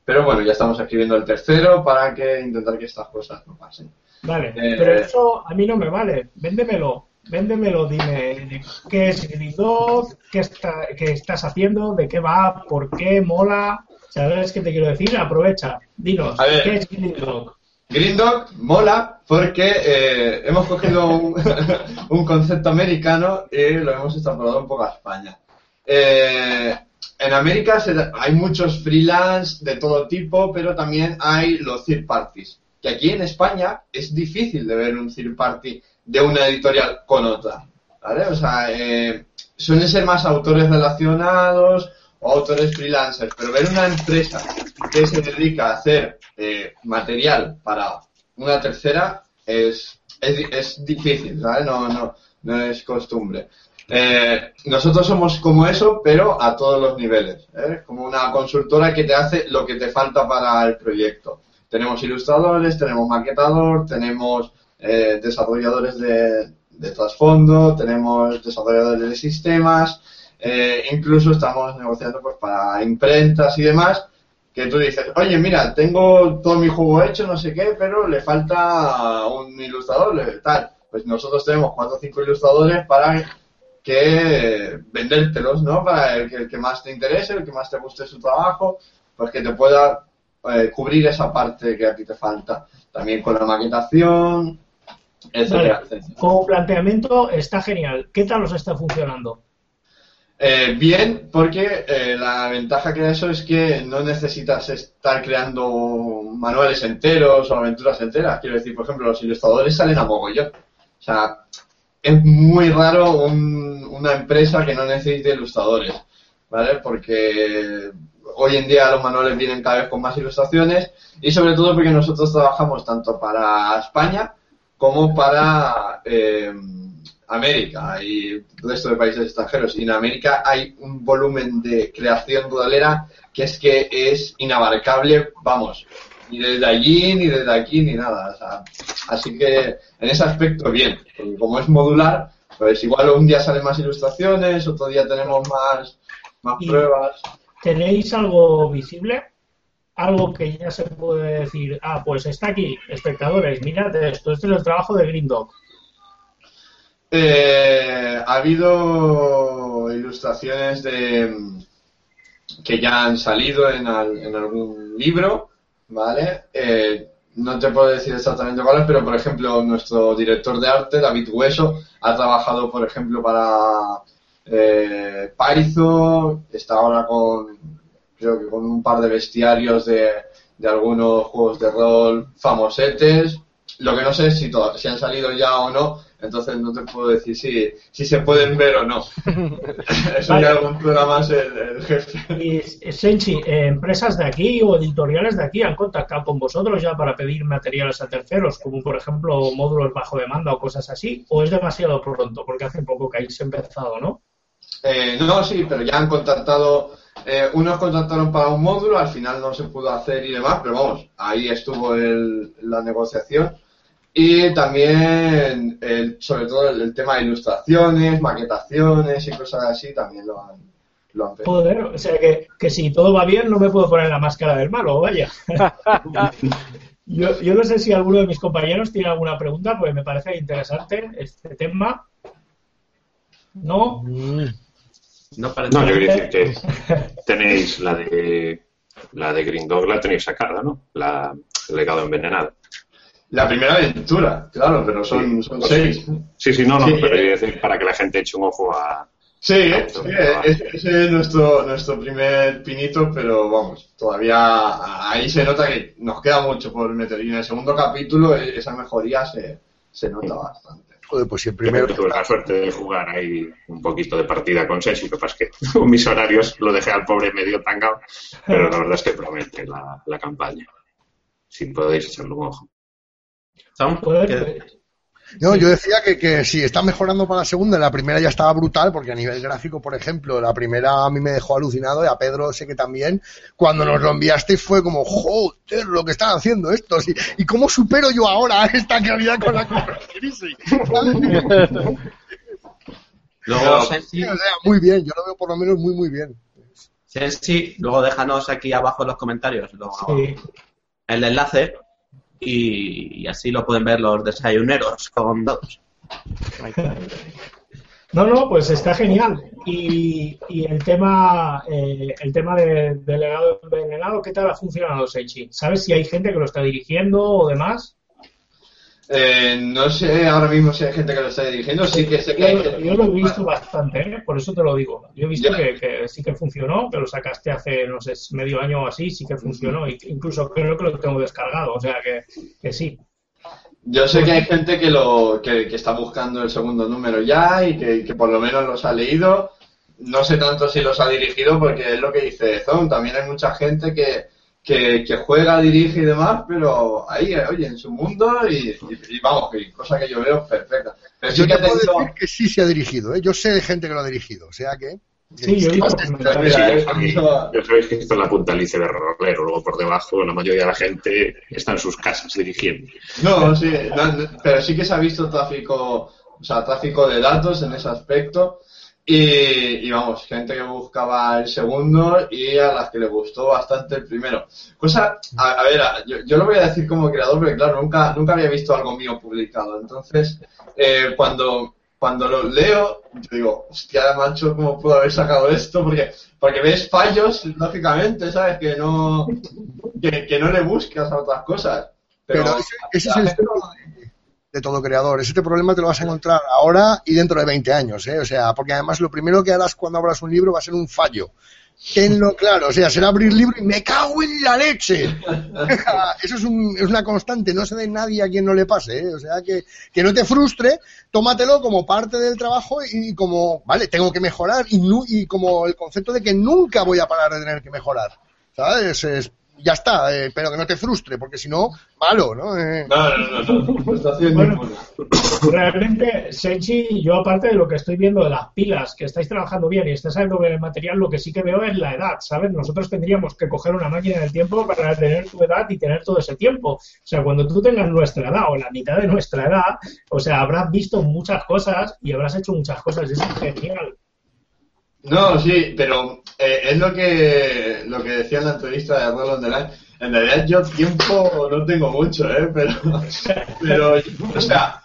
Pero bueno, ya estamos escribiendo el tercero para que intentar que estas cosas no pasen. Vale, Eh, pero eso a mí no me vale. Véndemelo, véndemelo, dime qué es Dog, qué, está, qué estás haciendo, de qué va, por qué, mola. ¿Sabes qué te quiero decir? Aprovecha, dinos, A ver. ¿qué es Green Dog? Green Dog mola porque eh, hemos cogido un, *laughs* un concepto americano y lo hemos extrapolado un poco a España. Eh, en América se hay muchos freelance de todo tipo, pero también hay los third parties. Que aquí en España es difícil de ver un third party de una editorial con otra. ¿Vale? O sea, eh, suelen ser más autores relacionados o autores freelancers, pero ver una empresa que se dedica a hacer eh, material para una tercera es, es, es difícil, ¿sabes? No, no, no es costumbre. Eh, nosotros somos como eso, pero a todos los niveles. ¿eh? Como una consultora que te hace lo que te falta para el proyecto. Tenemos ilustradores, tenemos maquetador, tenemos eh, desarrolladores de, de trasfondo, tenemos desarrolladores de sistemas, eh, incluso estamos negociando pues para imprentas y demás, que tú dices, oye, mira, tengo todo mi juego hecho, no sé qué, pero le falta un ilustrador, tal. Pues nosotros tenemos cuatro o cinco ilustradores para que vendértelos, ¿no? Para el que, el que más te interese, el que más te guste su trabajo, pues que te pueda eh, cubrir esa parte que a ti te falta. También con la maquetación, Vale. Como planteamiento está genial. ¿Qué tal os está funcionando? Eh, bien, porque eh, la ventaja que da eso es que no necesitas estar creando manuales enteros o aventuras enteras. Quiero decir, por ejemplo, los ilustradores salen a mogollón. O sea, es muy raro un- una empresa que no necesite ilustradores, ¿vale? Porque hoy en día los manuales vienen cada vez con más ilustraciones y sobre todo porque nosotros trabajamos tanto para España como para eh, América y el resto de países extranjeros. Y en América hay un volumen de creación ruralera que es que es inabarcable, vamos, ni desde allí, ni desde aquí, ni nada. o sea, así que en ese aspecto bien, porque como es modular, pues igual un día salen más ilustraciones, otro día tenemos más, más pruebas. ¿Tenéis algo visible? Algo que ya se puede decir, ah, pues está aquí, espectadores, mirad esto, este es el trabajo de Green Dog. Eh, ha habido ilustraciones de que ya han salido en, al- en algún libro, ¿vale? Eh, no te puedo decir exactamente cuáles, pero por ejemplo nuestro director de arte, David Hueso, ha trabajado, por ejemplo, para eh, Python, está ahora con, creo que con un par de bestiarios de, de algunos juegos de rol famosetes. Lo que no sé es si, si han salido ya o no entonces no te puedo decir si, si se pueden ver o no. *laughs* Eso ya lo controla más el, el jefe. Y, Senchi, eh, empresas de aquí o editoriales de aquí han contactado con vosotros ya para pedir materiales a terceros, como por ejemplo módulos bajo demanda o cosas así, o es demasiado pronto, porque hace poco que habéis empezado, ¿no? Eh, no, sí, pero ya han contactado, eh, unos contactaron para un módulo, al final no se pudo hacer y demás, pero vamos, ahí estuvo el, la negociación. Y también, el- sobre todo, el, el tema de ilustraciones, maquetaciones y cosas así, también lo han, lo han pedido. Joder, o sea que, que si todo va bien no me puedo poner la máscara del malo, vaya. *laughs* yo, yo no sé si alguno de mis compañeros tiene alguna pregunta, pues me parece interesante este tema. ¿No? Mm, No parece. No, yo quería decir que tenéis la de la de Green Dog la tenéis sacada, ¿no? La el legado envenenado. La primera aventura, claro, pero son, son seis. Sí, sí, no, no, Sí. pero quería decir para que la gente eche un ojo a Sí, sí, ese ese es nuestro, nuestro primer pinito, pero vamos, todavía ahí se nota que nos queda mucho por meter. Y en el segundo capítulo e- esa mejoría se, se nota bastante. Joder, pues si el Primero tuve la suerte de jugar ahí un poquito de partida con Sensi, lo que pasa es que *laughs* con mis horarios lo dejé al pobre medio tangado, pero la verdad es que promete la, la campaña. Si podéis echarle un ojo. Joder, ¿qué- No, yo decía que, que sí, está mejorando para la segunda. La primera ya estaba brutal, porque a nivel gráfico, por ejemplo, la primera a mí me dejó alucinado y a Pedro sé que también. Cuando nos lo enviasteis fue como, joder, lo que están haciendo estos. ¿Y, y cómo supero yo ahora *laughs* esta calidad con la crisis? *laughs* Luego, Sensi, O sea, muy bien, yo lo veo por lo menos muy, muy bien. Sensi, luego déjanos aquí abajo en los comentarios Sí. el enlace y, así lo pueden ver los desayuneros con está. No, no, pues está genial. Y, y el tema, eh, el tema de- del legado envenenado, ¿qué tal ha funcionado, Seichi? ¿Sabes si hay gente que lo está dirigiendo o demás? Eh, no sé ahora mismo si hay gente que lo está dirigiendo, sí que sé que hay Yo, gente. yo lo he visto bastante, ¿eh? por eso te lo digo. Yo he visto que, que sí que funcionó, que lo sacaste hace, no sé, medio año o así, sí que funcionó. y incluso creo que lo tengo descargado, o sea que, que sí. Yo sé que hay gente que lo que, que está buscando el segundo número ya y que, que por lo menos los ha leído. No sé tanto si los ha dirigido porque es lo que dice Zon. También hay mucha gente que, que, que juega, dirige y demás, pero ahí, oye, en su mundo y, y- y vamos, que cosa que yo veo perfecta. Pero sí Yo que te puedo decir que sí se ha dirigido, ¿eh? Yo sé de gente que lo ha dirigido, o sea que. Sí, yo. Sí, sabéis, que esto es la punta del iceberg rolero, luego por debajo la mayoría de la gente está en sus casas dirigiendo. No, sí, no, pero sí que se ha visto tráfico, o sea, tráfico de datos en ese aspecto. Y, y vamos, gente que buscaba el segundo y a las que le gustó bastante el primero. Cosa, a, a ver, a- yo, yo lo voy a decir como creador porque claro, nunca, nunca había visto algo mío publicado. Entonces, eh, cuando, cuando lo leo, yo digo, hostia, macho, ¿cómo puedo haber sacado esto? Porque, porque ves fallos, lógicamente, ¿sabes? Que no, que, que no le buscas a otras cosas. Pero, Pero, ese, ese es el de, todo creador. Ese problema te lo vas a encontrar ahora y dentro de 20 años, ¿eh? O sea, porque además lo primero que harás cuando abras un libro va a ser un fallo. Tenlo claro, o sea, será abrir libro y me cago en la leche. *laughs* Eso es, un- es una constante, no se de nadie a quien no le pase, ¿eh? O sea, que, que no te frustre, tómatelo como parte del trabajo y como, vale, tengo que mejorar y, y como el concepto de que nunca voy a parar de tener que mejorar. ¿Sabes? Es- ya está, eh, pero que no te frustre, porque si no, malo, ¿no? Eh, No, no, no, Bueno. Realmente, Senchi, yo aparte de lo que estoy viendo de las pilas, que estáis trabajando bien y estáis sabiendo bien el material, lo que sí que veo es la edad, ¿sabes? Nosotros tendríamos que coger una máquina del tiempo para tener tu edad y tener todo ese tiempo. O sea, cuando tú tengas nuestra edad o la mitad de nuestra edad, o sea, habrás visto muchas cosas y habrás hecho muchas cosas. y Eso es genial. No, sí, pero eh, es lo que lo que decía en la entrevista de Roland Delay. En realidad yo tiempo no tengo mucho, ¿eh? Pero, *laughs* pero o sea,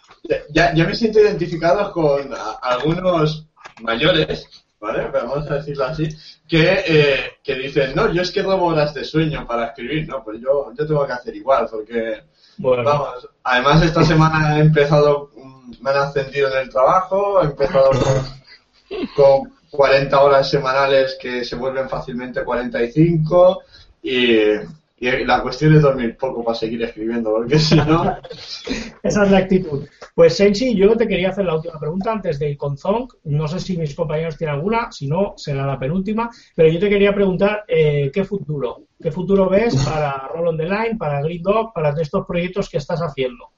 ya, ya me siento identificado con a- algunos mayores, ¿vale? Pero vamos a decirlo así, que, eh, que dicen, no, yo es que robo horas de sueño para escribir, no, pues yo, yo tengo que hacer igual, porque Bueno, Vamos, además esta semana he empezado, mm, me han ascendido en el trabajo, he empezado con, con 40 horas semanales que se vuelven fácilmente 45 y, Y la cuestión es dormir poco para seguir escribiendo, porque si no... *laughs* Esa es la actitud. Pues Senchi, yo te quería hacer la última pregunta antes de ir con Zonk. No sé si mis compañeros tienen alguna, si no, será la penúltima. Pero yo te quería preguntar, eh, ¿qué futuro? ¿Qué futuro ves para Roll on the Line, para Green Dog, para estos proyectos que estás haciendo?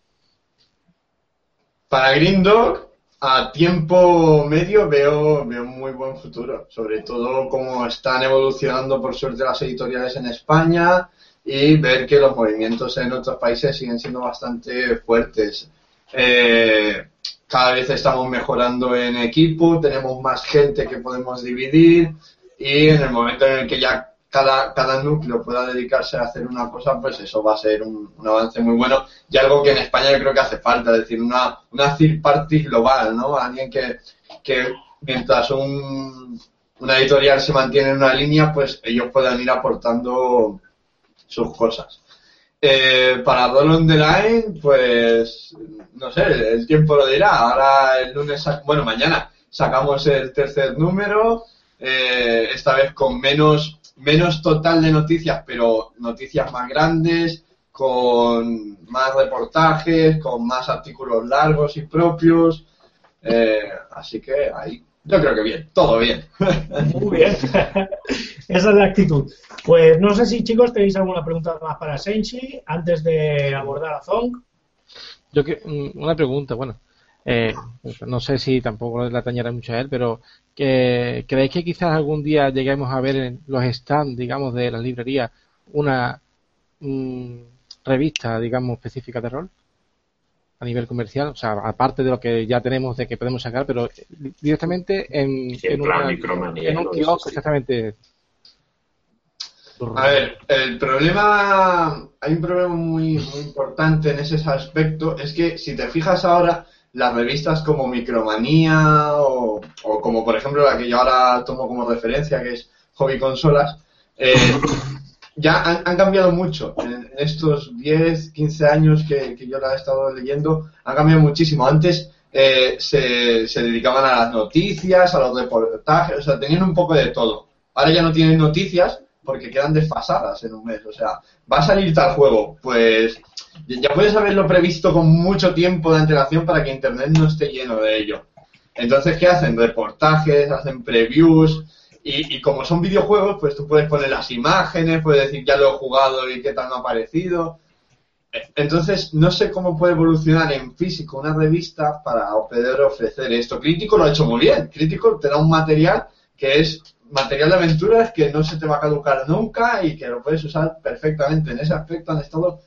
Para Green Dog, a tiempo medio veo, veo muy buen futuro, sobre todo cómo están evolucionando por suerte las editoriales en España y ver que los movimientos en otros países siguen siendo bastante fuertes. Eh, cada vez estamos mejorando en equipo, tenemos más gente que podemos dividir y en el momento en el que ya cada, cada núcleo pueda dedicarse a hacer una cosa, pues eso va a ser un, avance muy bueno y algo que en España yo creo que hace falta, es decir, una, una third party global, ¿no? Alguien que, que mientras un, una editorial se mantiene en una línea, pues ellos puedan ir aportando sus cosas. Eh, para Dolon the Line, pues no sé, el tiempo lo dirá. Ahora el lunes, bueno, mañana sacamos el tercer número, eh, esta vez con menos menos total de noticias, pero noticias más grandes, con más reportajes, con más artículos largos y propios. Eh, así que ahí, yo creo que bien, todo bien. *laughs* Muy bien. *laughs* Esa es la actitud. Pues no sé si chicos tenéis alguna pregunta más para Senchi antes de abordar a Zong. Yo que, mm, una pregunta, bueno, eh, no sé si tampoco le atañará mucho a él, pero que, ¿creéis que quizás algún día lleguemos a ver en los stands, digamos, de las librerías una mm, revista, digamos, específica de rol? A nivel comercial, o sea, aparte de lo que ya tenemos de que podemos sacar, pero directamente en, en, un kiosco, exactamente. A ver, el problema, hay un problema muy, muy importante en ese aspecto, es que si te fijas ahora, las revistas como Micromanía o, como por ejemplo la que yo ahora tomo como referencia, que es Hobby Consolas, eh, *laughs* ya han, cambiado mucho. En, estos 10, 15 años que, yo la he estado leyendo, han cambiado muchísimo. Antes eh, se, se dedicaban a las noticias, a los reportajes, o sea, tenían un poco de todo. Ahora ya no tienen noticias porque quedan desfasadas en un mes. O sea, va a salir tal juego, pues ya puedes haberlo previsto con mucho tiempo de antelación para que Internet no esté lleno de ello. Entonces, ¿qué hacen? Reportajes, hacen previews y, como son videojuegos, pues tú puedes poner las imágenes, puedes decir ya lo he jugado y qué tal me ha parecido. Entonces, no sé cómo puede evolucionar en físico una revista para poder ofrecer esto. Crítico lo ha hecho muy bien. Crítico te da un material que es material de aventuras que no se te va a caducar nunca y que lo puedes usar perfectamente. En ese aspecto han estado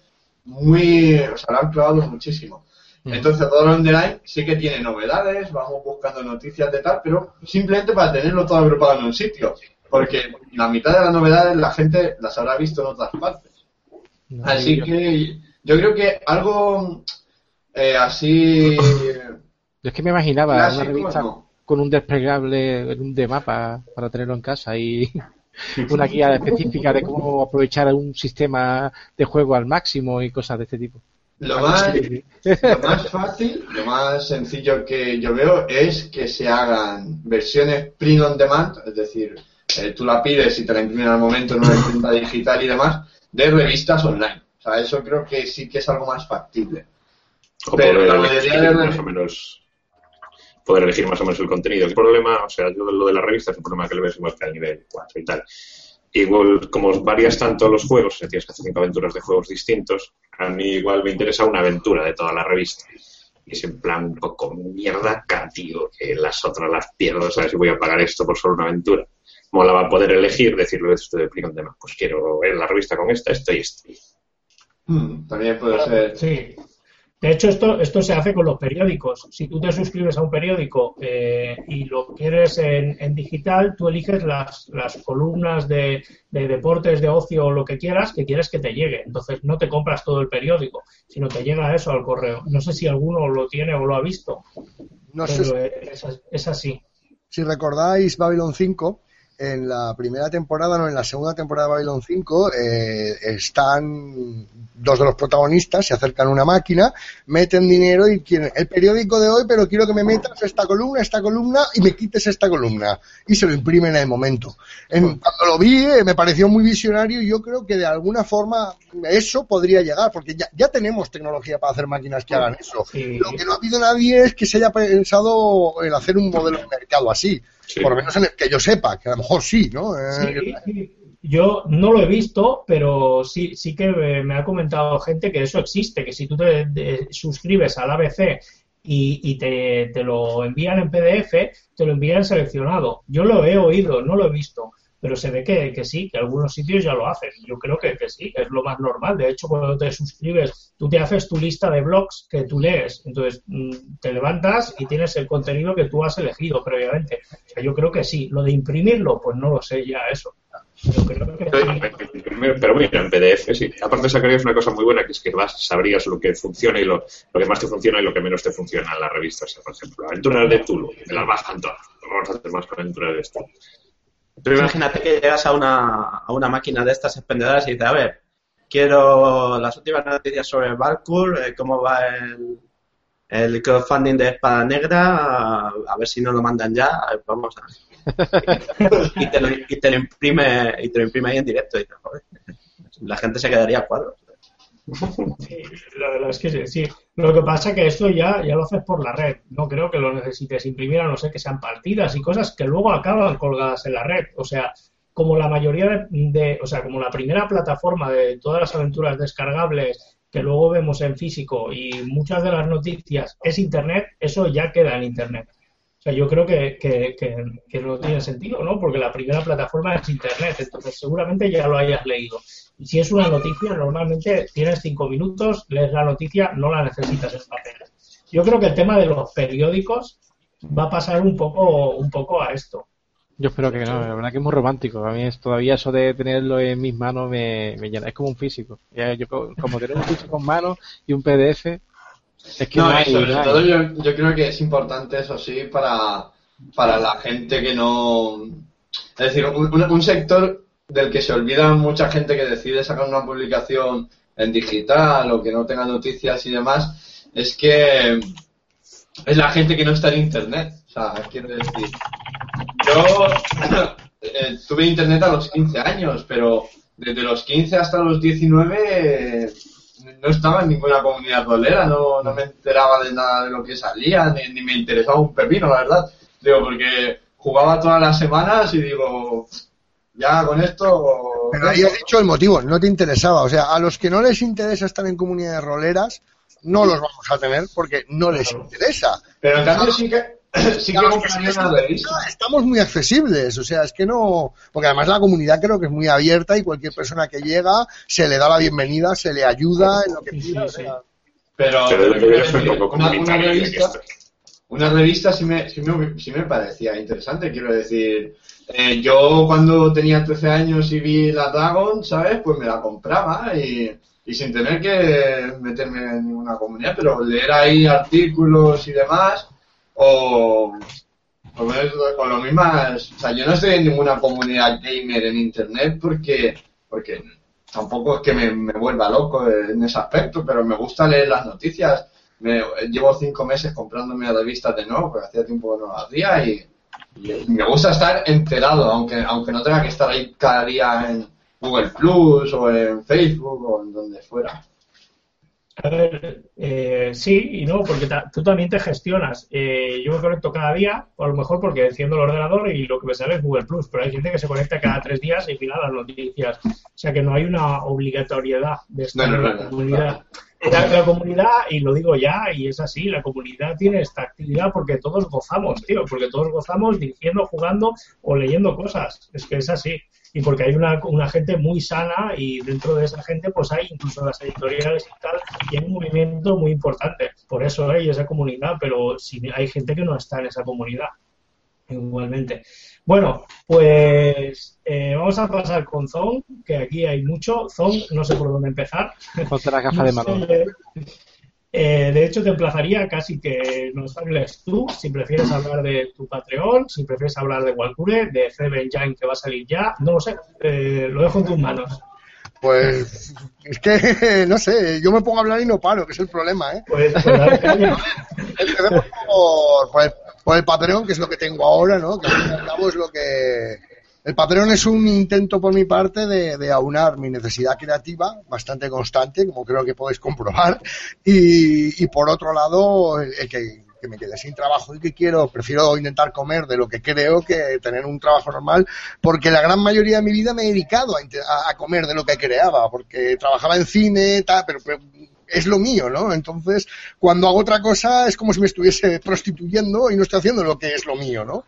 muy, o sea, lo han clavado muchísimo. Mm. Entonces, todo lo online sí que tiene novedades, vamos buscando noticias de tal, pero simplemente para tenerlo todo agrupado en un sitio. Porque la mitad de las novedades la gente las habrá visto en otras partes. así que yo creo que algo eh, así. Yo es que me imaginaba una revista con un desplegable, un de mapa para tenerlo en casa y una guía específica de cómo aprovechar un sistema de juego al máximo y cosas de este tipo. Lo más, más fácil, lo más sencillo que yo veo es que se hagan versiones print on demand, es decir, eh, tú la pides y te la imprimen al momento en una tienda digital y demás, de revistas online. O sea, eso creo que sí que es algo más factible. Pero la mayoría de más o menos poder elegir más o menos el contenido. ¿Qué problema? O sea, yo lo de la revista es un problema que le ves igual que al nivel 4 y tal. Igual, como varías tanto los juegos, o tienes que hacer cinco aventuras de juegos distintos, a mí igual me interesa una aventura de toda la revista. Y es en plan un poco mierda acá, tío, que las otras las pierdo, ¿sabes? Si voy a pagar esto por solo una aventura. ¿Cómo la va a poder elegir? Decirlo, esto de un tema. Pues quiero ver la revista con esta, esto y esto. Hmm, también puede ser. Sí, de hecho, esto, esto se hace con los periódicos. Si tú te suscribes a un periódico eh, y lo quieres en, digital, tú eliges las, las columnas de, deportes, de ocio o lo que quieras que quieres que te llegue. Entonces no te compras todo el periódico, sino te llega eso al correo. No sé si alguno lo tiene o lo ha visto. No sé. Es, es, así. Si recordáis Babylon 5, en la primera temporada, no, en la segunda temporada de Babylon 5, eh, están dos de los protagonistas, se acercan a una máquina, meten dinero y quieren el periódico de hoy, pero quiero que me metas esta columna, esta columna y me quites esta columna. Y se lo imprimen en el momento. En, cuando lo vi, eh, me pareció muy visionario y yo creo que de alguna forma eso podría llegar, porque ya, ya tenemos tecnología para hacer máquinas que hagan eso. Sí. Lo que no ha habido nadie es que se haya pensado en hacer un modelo de mercado así. Sí. Por lo menos en el que yo sepa, que a lo mejor sí, ¿no? Eh, Sí. Yo no lo he visto, pero sí, sí que me ha comentado gente que eso existe, que si tú te, te suscribes al ABC y, y te, te lo envían en PDF, te lo envían seleccionado. Yo lo he oído, no lo he visto, pero se ve que, que sí, que algunos sitios ya lo hacen. Yo creo que, que sí, que es lo más normal. De hecho, cuando te suscribes, tú te haces tu lista de blogs que tú lees. Entonces, mm, te levantas y tienes el contenido que tú has elegido previamente. O sea, yo creo que sí. Lo de imprimirlo, pues no lo sé ya eso. Yo creo que sí. Pero mira, en PDF, sí. Aparte sacarías una cosa muy buena, que es que vas, sabrías lo que funciona y lo, lo que más te funciona y lo que menos te funciona en la revista. O sea, por ejemplo, Aventuras de Tulu, me las bajan todas. Vamos a hacer más con Aventuras de Tulu. Tú imagínate que llegas a una, a una máquina de estas expendedoras y dices, a ver, quiero las últimas noticias sobre Valcour, eh, cómo va el, el crowdfunding de Espada Negra, a, a ver si nos lo mandan ya, vamos a *laughs* y te lo, y te lo imprime y te lo imprime ahí en directo y joder, la gente se quedaría a cuadros. La verdad es que sí, sí. Lo que pasa es que esto ya, ya lo haces por la red. No creo que lo necesites imprimir, a no ser que sean partidas y cosas que luego acaban colgadas en la red. O sea, como la mayoría de, o sea, como la primera plataforma de todas las aventuras descargables que luego vemos en físico y muchas de las noticias es Internet, eso ya queda en Internet. O sea, yo creo que, que, que no tiene sentido, ¿no? Porque la primera plataforma es Internet, entonces seguramente ya lo hayas leído. Y si es una noticia, normalmente tienes cinco minutos, lees la noticia, no la necesitas en papel. Yo creo que el tema de los periódicos va a pasar un poco, un poco a esto. Yo espero que no, la verdad que es muy romántico. A mí es, todavía eso de tenerlo en mis manos me, me llena. Es como un físico. Ya, yo co- como tener un físico en mano y un PDF, es que no, No, hay, sobre no hay. todo yo, yo creo que es importante, eso sí, para, para la gente que no... Es decir, un sector del que se olvida mucha gente que decide sacar una publicación en digital o que no tenga noticias y demás, es que es la gente que no está en Internet. O sea, quiero decir, yo *coughs* eh, tuve Internet a los 15 años, pero desde los 15 hasta los 19 eh, no estaba en ninguna comunidad rolera, no, no me enteraba de nada de lo que salía, ni, ni me interesaba un pepino, la verdad. Digo, porque jugaba todas las semanas y digo, ya con esto... Pero ahí has dicho el motivo, no te interesaba. O sea, a los que no les interesa estar en comunidades roleras, no los vamos a tener porque no les interesa. Pero en cambio sí que, *clears throat* sí que Estamos muy accesibles, o sea, es que no. Porque además la comunidad creo que es muy abierta y cualquier persona que llega se le da la bienvenida, se le ayuda en lo que Sí, sí, sí. Pero, Pero un poco una, una revista, una revista sí me, sí me, sí me parecía interesante, quiero decir. Eh, yo cuando tenía 13 años y vi la Dragon, ¿sabes? Pues me la compraba y, sin tener que meterme en ninguna comunidad, pero leer ahí artículos y demás, o, o, o lo mismo, o sea, yo no estoy en ninguna comunidad gamer en internet porque, porque tampoco es que me, vuelva loco en ese aspecto, pero me gusta leer las noticias. Me, llevo cinco meses comprándome revistas de nuevo, porque hacía tiempo que no lo hacía y me gusta estar enterado, aunque, aunque no tenga que estar ahí cada día en Google Plus o en Facebook o en donde fuera. A ver, eh, sí y no, porque ta- tú también te gestionas. Eh, yo me conecto cada día, o a lo mejor porque enciendo el ordenador y lo que me sale es Google Plus, pero hay gente que se conecta cada tres días y mira las noticias. O sea que no hay una obligatoriedad de estar No, no, en la no, no, comunidad. La, la comunidad, y lo digo ya, y es así, la comunidad tiene esta actividad porque todos gozamos, tío, porque todos gozamos diciendo, jugando o leyendo cosas. Es que es así. Y porque hay una, una gente muy sana y dentro de esa gente pues hay incluso las editoriales y tal, y hay un movimiento muy importante. Por eso hay esa comunidad, pero si hay gente que no está en esa comunidad. Igualmente. Bueno, pues eh, vamos a pasar con Zong, que aquí hay mucho. Zong, no sé por dónde empezar. Ponte la gafa de sé, Eh, de hecho, te emplazaría casi que nos hables tú, si prefieres hablar de tu Patreon, si prefieres hablar de Walcure, de Febe Engine que va a salir ya, no lo sé, eh, lo dejo en tus manos. Pues es que, *laughs* no sé, yo me pongo a hablar y no paro, que es el problema, ¿eh? Pues, pues. Empecemos *laughs* por el, por el Patreon, que es lo que tengo ahora, ¿no? Que al fin y al cabo es lo que... El Patreon es un intento por mi parte de, aunar mi necesidad creativa, bastante constante, como creo que podéis comprobar, *laughs* y, por otro lado, el, que, me quede sin trabajo y que quiero, prefiero intentar comer de lo que creo que tener un trabajo normal, porque la gran mayoría de mi vida me he dedicado a comer de lo que creaba, porque trabajaba en cine, tal, pero, pero es lo mío, ¿no? Entonces, cuando hago otra cosa es como si me estuviese prostituyendo y no estoy haciendo lo que es lo mío, ¿no?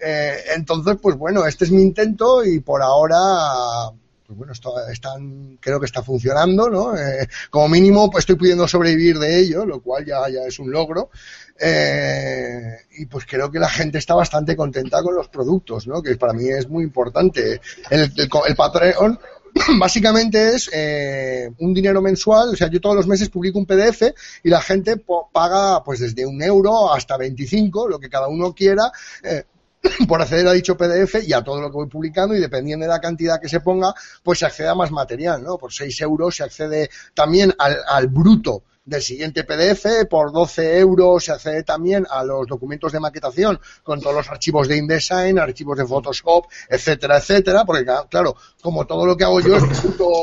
Eh, entonces, pues bueno, este es mi intento y por ahora, pues bueno, están, creo que está funcionando, ¿no? Eh, como mínimo, pues estoy pudiendo sobrevivir de ello, lo cual ya, ya es un logro. Eh, y pues creo que la gente está bastante contenta con los productos, ¿no? Que para mí es muy importante. El, el, Patreon *clears throat* básicamente es un dinero mensual, o sea, yo todos los meses publico un PDF y la gente paga pues desde un euro hasta 25, lo que cada uno quiera, *laughs* por acceder a dicho PDF y a todo lo que voy publicando y dependiendo de la cantidad que se ponga, pues se accede a más material, ¿no? Por 6 euros se accede también al, al bruto del siguiente PDF, por 12 euros se accede también a los documentos de maquetación con todos los archivos de InDesign, archivos de Photoshop, etcétera, etcétera, porque claro, como todo lo que hago yo es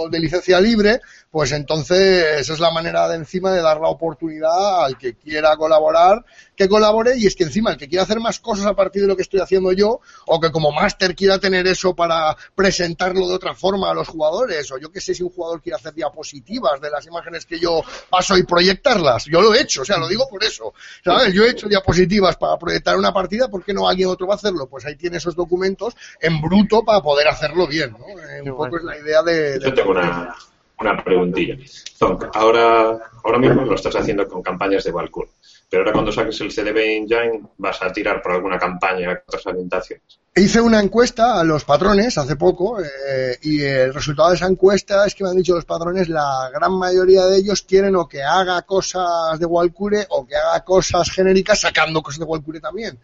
de licencia libre, pues entonces es la manera de encima de dar la oportunidad al que quiera colaborar, que colabore y es que encima el que quiera hacer más cosas a partir de lo que estoy haciendo yo o que como máster quiera tener eso para presentarlo de otra forma a los jugadores o yo que sé si un jugador quiere hacer diapositivas de las imágenes que yo paso y proyectarlas. Yo lo he hecho, o sea, lo digo por eso. ¿Sabes? Yo he hecho diapositivas para proyectar una partida, ¿por qué no alguien otro va a hacerlo? Pues ahí tiene esos documentos en bruto para poder hacerlo bien, ¿no? Eh, un poco es la idea de... de- Yo tengo una, una preguntilla. Zonk, ahora, ahora mismo lo estás haciendo con campañas de Valcourt, pero ahora cuando saques el CDB Engine vas a tirar por alguna campaña otras orientaciones. Hice una encuesta a los patrones hace poco eh, y el resultado de esa encuesta es que me han dicho los patrones, la gran mayoría de ellos quieren o que haga cosas de Walcure o que haga cosas genéricas sacando cosas de Walcure también.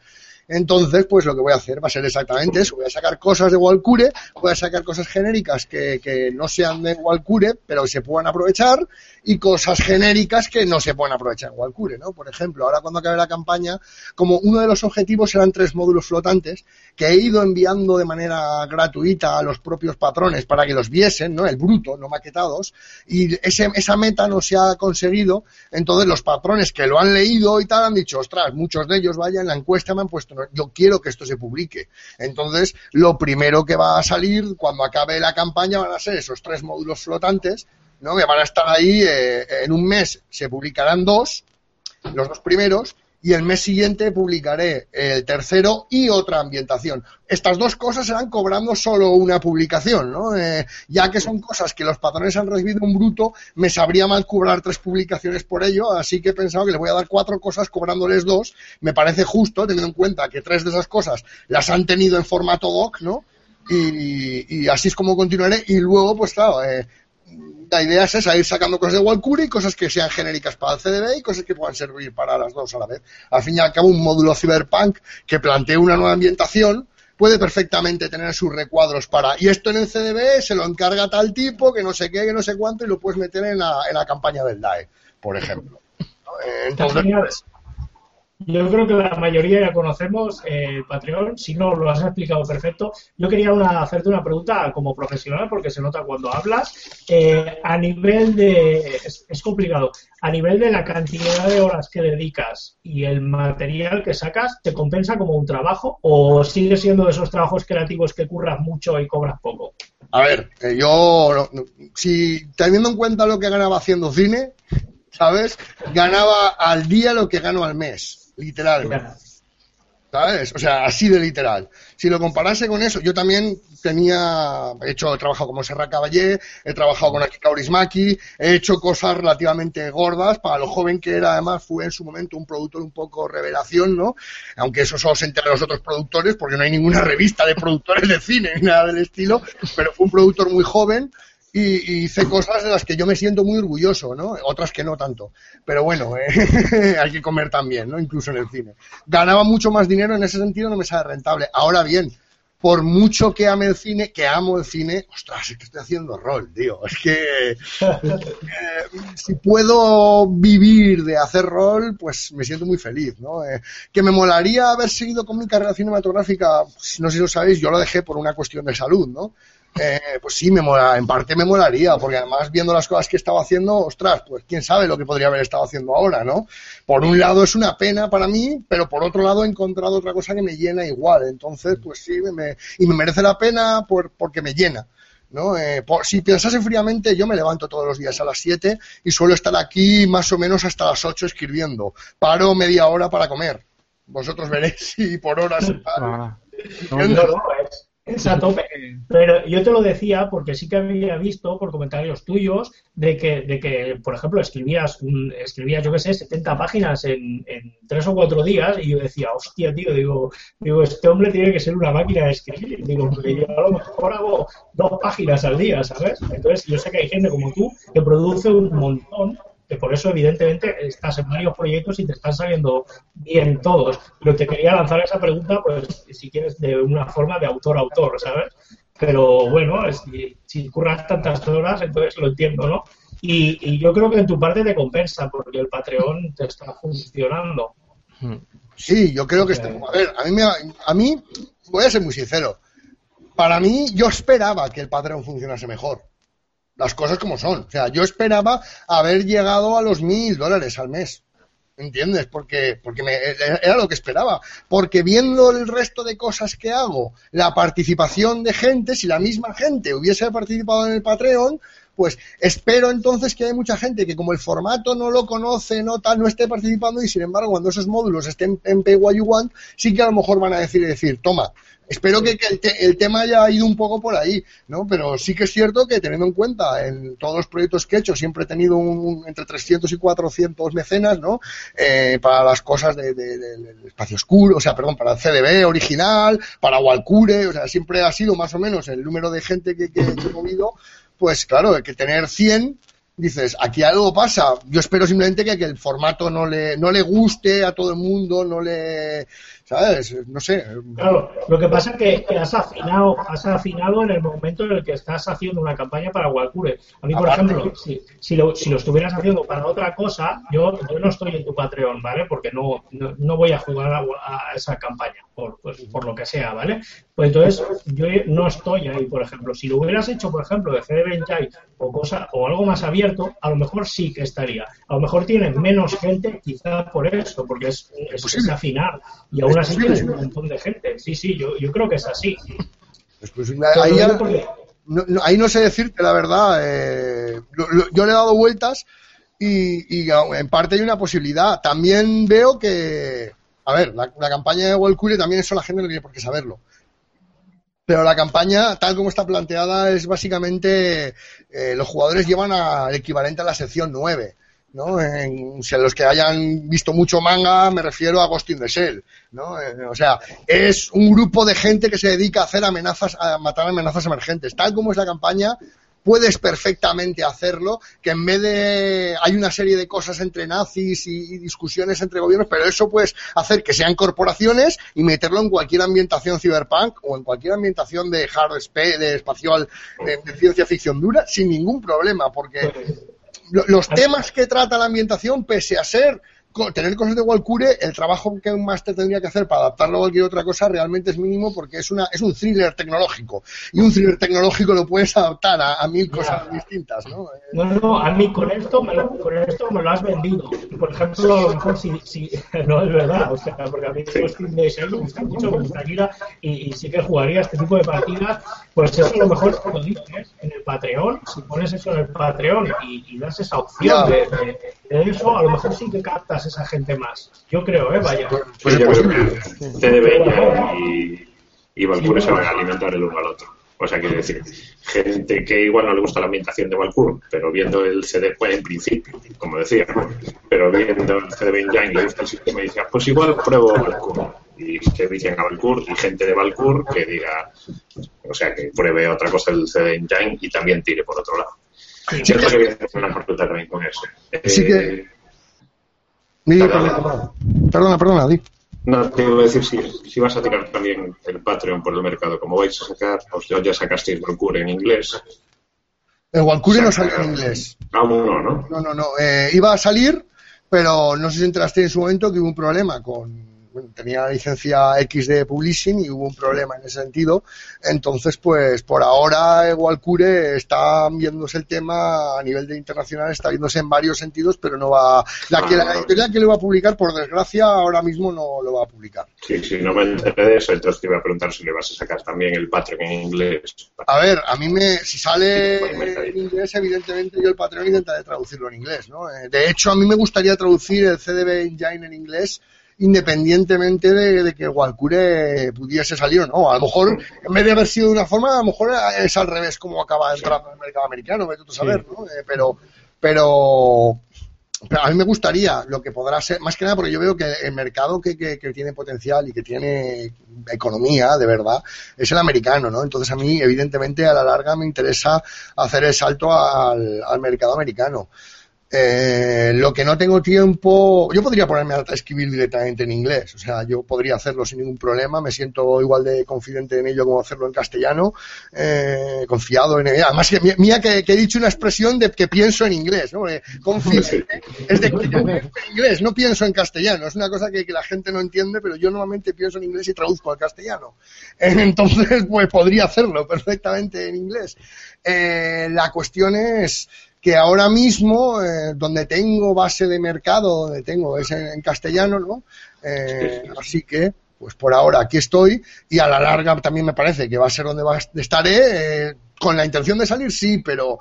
Entonces, pues lo que voy a hacer va a ser exactamente eso. Voy a sacar cosas de Walcure, voy a sacar cosas genéricas que, que no sean de Walcure, pero se puedan aprovechar, y cosas genéricas que no se pueden aprovechar en Walcure, ¿no? Por ejemplo, ahora cuando acabe la campaña, como uno de los objetivos eran tres módulos flotantes, que he ido enviando de manera gratuita a los propios patrones para que los viesen, ¿no? El bruto, no maquetados, y ese, esa meta no se ha conseguido, entonces los patrones que lo han leído y tal han dicho, ostras, muchos de ellos, vaya, en la encuesta me han puesto, "No, yo quiero que esto se publique. Entonces, lo primero que va a salir cuando acabe la campaña van a ser esos tres módulos flotantes, ¿no? Que van a estar ahí, eh, en un mes se publicarán dos, los dos primeros, y el mes siguiente publicaré el tercero y otra ambientación. Estas dos cosas serán cobrando solo una publicación, ¿no? Eh, ya que son cosas que los patrones han recibido un bruto, me sabría mal cobrar tres publicaciones por ello, así que he pensado que les voy a dar cuatro cosas cobrándoles dos. Me parece justo, teniendo en cuenta que tres de esas cosas las han tenido en formato doc, ¿no? Y, y así es como continuaré. Y luego, pues claro, eh, la idea es esa, ir sacando cosas de Walcure y cosas que sean genéricas para el CDB y cosas que puedan servir para las dos a la vez. Al fin y al cabo, un módulo Cyberpunk que plantee una nueva ambientación puede perfectamente tener sus recuadros para, y esto en el CDB se lo encarga tal tipo, que no sé qué, que no sé cuánto, y lo puedes meter en la, en la campaña del DAE, por ejemplo. Entonces. Yo creo que la mayoría ya conocemos eh, Patreon, si no lo has explicado perfecto. Yo quería una- hacerte una pregunta como profesional, porque se nota cuando hablas. Eh, a nivel de. Es, complicado. A nivel de la cantidad de horas que dedicas y el material que sacas, ¿te compensa como un trabajo? ¿O sigue siendo de esos trabajos creativos que curras mucho y cobras poco? A ver, yo, si teniendo en cuenta lo que ganaba haciendo cine, ¿sabes? Ganaba al día lo que gano al mes, literalmente. ¿Sabes? O sea, así de literal. Si lo comparase con eso, yo también tenía, he hecho, he trabajado como Serra Caballé, he trabajado con Akika Kaurismäki, he hecho cosas relativamente gordas, para lo joven que era, además, fue en su momento un productor un poco revelación, ¿no? Aunque eso solo se entera los otros productores, porque no hay ninguna *laughs* revista de productores de cine ni nada del estilo, pero fue un productor muy joven, y, hice cosas de las que yo me siento muy orgulloso, ¿no? Otras que no tanto. Pero bueno, eh, *laughs* hay que comer también, ¿no? Incluso en el cine. Ganaba mucho más dinero, en ese sentido no me sale rentable. Ahora bien, por mucho que ame el cine, que amo el cine, ostras, es que estoy haciendo rol, tío. Es que eh, si puedo vivir de hacer rol, pues me siento muy feliz, ¿no? Eh, que me molaría haber seguido con mi carrera cinematográfica, no sé si lo sabéis, yo lo dejé por una cuestión de salud, ¿no? Eh, pues sí, me mola, en parte me molaría, porque además viendo las cosas que estaba haciendo, ostras, pues quién sabe lo que podría haber estado haciendo ahora, ¿no? Por un lado es una pena para mí, pero por otro lado he encontrado otra cosa que me llena igual, entonces pues sí, me, me- y me merece la pena por, porque me llena. ¿no? Eh, por- si pensase fríamente, yo me levanto todos los días a las 7 y suelo estar aquí más o menos hasta las 8 escribiendo. Paro media hora para comer. Vosotros veréis si por horas paro. Ah, No, no, es, es a tope. Pero yo te lo decía porque sí que había visto por comentarios tuyos de que, de que por ejemplo, escribías, escribías yo qué sé, 70 páginas en, en tres o cuatro días y yo decía, hostia, tío, digo, digo, este hombre tiene que ser una máquina de escribir. Digo, porque yo a lo mejor hago dos páginas al día, ¿sabes? Entonces, yo sé que hay gente como tú que produce un montón que por eso evidentemente estás en varios proyectos y te están saliendo bien todos. Pero te quería lanzar esa pregunta, pues si quieres, de una forma de autor a autor, ¿sabes? Pero bueno, es- si, curras tantas horas, entonces lo entiendo, ¿no? Y, y yo creo que en tu parte te compensa, porque el Patreon te está funcionando. hmm. Sí, yo creo que está. A ver, a mí, me, a mí, voy a ser muy sincero. Para mí, yo esperaba que el Patreon funcionase mejor. Las cosas como son. O sea, yo esperaba haber llegado a los mil dólares al mes. ¿Entiendes? Porque, porque me, era lo que esperaba. Porque viendo el resto de cosas que hago, la participación de gente, si la misma gente hubiese participado en el Patreon, pues espero entonces que hay mucha gente que como el formato no lo conoce, no tal, no esté participando y sin embargo cuando esos módulos estén en Pay What You Want, sí que a lo mejor van a decir, decir, toma, espero que, el, te- el tema haya ido un poco por ahí, ¿no? Pero sí que es cierto que teniendo en cuenta en todos los proyectos que he hecho siempre he tenido un, entre 300 y 400 mecenas, ¿no? Eh, para las cosas de- de- del espacio oscuro, o sea, perdón, para el CDB original, para Walcure, o sea, siempre ha sido más o menos el número de gente que, que- que he movido, pues claro, hay que tener 100 dices, aquí algo pasa. Yo espero simplemente que, que el formato no le, no le guste a todo el mundo, no le, ¿sabes? No sé. Claro, lo que pasa es que, que has afinado, has afinado en el momento en el que estás haciendo una campaña para Walcure. A mí, por Aparte. ejemplo, si, si, lo, si lo estuvieras haciendo para otra cosa, yo, yo no estoy en tu Patreon, ¿vale? Porque no, no, no voy a jugar a, a esa campaña, por, pues, por lo que sea, ¿vale? Pues entonces, yo no estoy ahí, por ejemplo. Si lo hubieras hecho, por ejemplo, de CD Benjai o cosa, o algo más abierto, a lo mejor sí que estaría. A lo mejor tienes menos gente, quizá por eso, porque es, es, es afinar. Y aún así tienes un montón de gente. Sí, sí, yo, yo creo que es así. Ahí, porque- no, no, ahí no sé decirte la verdad. eh, lo- lo- yo le he dado vueltas y, y en parte hay una posibilidad. También veo que, a ver, la, la campaña de Walcure también eso la gente no tiene por qué saberlo. Pero la campaña, tal como está planteada, es básicamente eh, los jugadores llevan al equivalente a la sección 9. ¿no? En, si a los que hayan visto mucho manga, me refiero a Ghost in the Shell, ¿no? Eh, o sea, es un grupo de gente que se dedica a hacer amenazas, a matar amenazas emergentes. Tal como es la campaña, puedes perfectamente hacerlo, que en vez de hay una serie de cosas entre nazis y, y discusiones entre gobiernos, pero eso puedes hacer que sean corporaciones y meterlo en cualquier ambientación cyberpunk o en cualquier ambientación de hard spa- de espacial, de, de ciencia ficción dura, sin ningún problema, porque lo- los temas que trata la ambientación, pese a ser tener cosas de Walcure, el trabajo que un máster tendría que hacer para adaptarlo a cualquier otra cosa realmente es mínimo porque es una es un thriller tecnológico y un thriller tecnológico lo puedes adaptar a, a mil cosas distintas, ¿no? No, no, a mí con esto me lo, con esto me lo has vendido. Por ejemplo, a lo mejor si, si *laughs* no es verdad, o sea, porque a mí los Team de Shell me gusta mucho, me gusta Kira y, y sí que jugaría este tipo de partidas, pues eso a lo mejor lo dices en el Patreon, si pones eso en el Patreon y, y das esa opción Ya. de, de- de eso, a lo mejor sí que captas esa gente más. Yo creo, ¿eh? Vaya. pues Sí, yo creo que y, y se van a alimentar el uno al otro. O sea, quiero decir, gente que igual no le gusta la ambientación de Valkyrie, pero viendo el CD, pues en principio, como decía, ¿no? pero viendo el CDB Engine le gusta el sistema y dice, "Ah, pues igual pruebo Valkyrie. Y se dicen a Valkyrie y gente de Valkyrie que diga, O sea, que pruebe otra cosa del CD Engine y también tire por otro lado. Cierto que voy a hacer una consulta también con eso. Así que- Eh, Di, Perdona. perdona, di. No, te iba a decir si, si vas a tirar también el Patreon por el mercado, como vais a sacar, o sea, ya sacasteis Valkyrie en inglés. El Walkure no salió en inglés. Aún no, ¿no? No, no, no. Eh, iba a salir, pero no sé si enteraste en su momento que hubo un problema con. Bueno, tenía la licencia X de Publishing y hubo un problema en ese sentido. Entonces, pues por ahora el Walkure está viéndose el tema a nivel de internacional, está viéndose en varios sentidos, pero no va. La, que, la editorial que lo va a publicar, por desgracia, ahora mismo no lo va a publicar. Sí, sí, no me enteré de eso, entonces te iba a preguntar si le vas a sacar también el Patreon en inglés. A ver, a mí me, si sale en inglés, evidentemente yo el Patreon intentaré traducirlo en inglés, ¿no? Eh, De hecho, a mí me gustaría traducir el CDB Engine en inglés independientemente de, de que Walkure pudiese salir o no. A lo mejor, en vez de haber sido de una forma, a lo mejor es al revés como acaba entrando en el mercado americano, vete tú a saber, ¿no? Eh, pero, pero, pero a mí me gustaría lo que podrá ser, más que nada porque yo veo que el mercado que, que, que tiene potencial y que tiene economía, de verdad, es el americano, ¿no? Entonces a mí, evidentemente, a la larga me interesa hacer el salto al, al mercado americano. Eh, lo que no tengo tiempo, yo podría ponerme a escribir directamente en inglés, o sea, yo podría hacerlo sin ningún problema, me siento igual de confidente en ello como hacerlo en castellano, eh, confiado en ello. Además, que- mía que, que he dicho una expresión de que pienso en inglés, ¿no? Es de que yo pienso en inglés, no pienso en castellano, es una cosa que, que la gente no entiende, pero yo normalmente pienso en inglés y traduzco al castellano. *laughs* Entonces, pues podría hacerlo perfectamente en inglés. Eh, la cuestión es que ahora mismo, eh, donde tengo base de mercado, donde tengo es en, en castellano, ¿no? Eh, así que, pues por ahora aquí estoy y a la larga también me parece que va a ser donde va, estaré. eh, con la intención de salir, sí, pero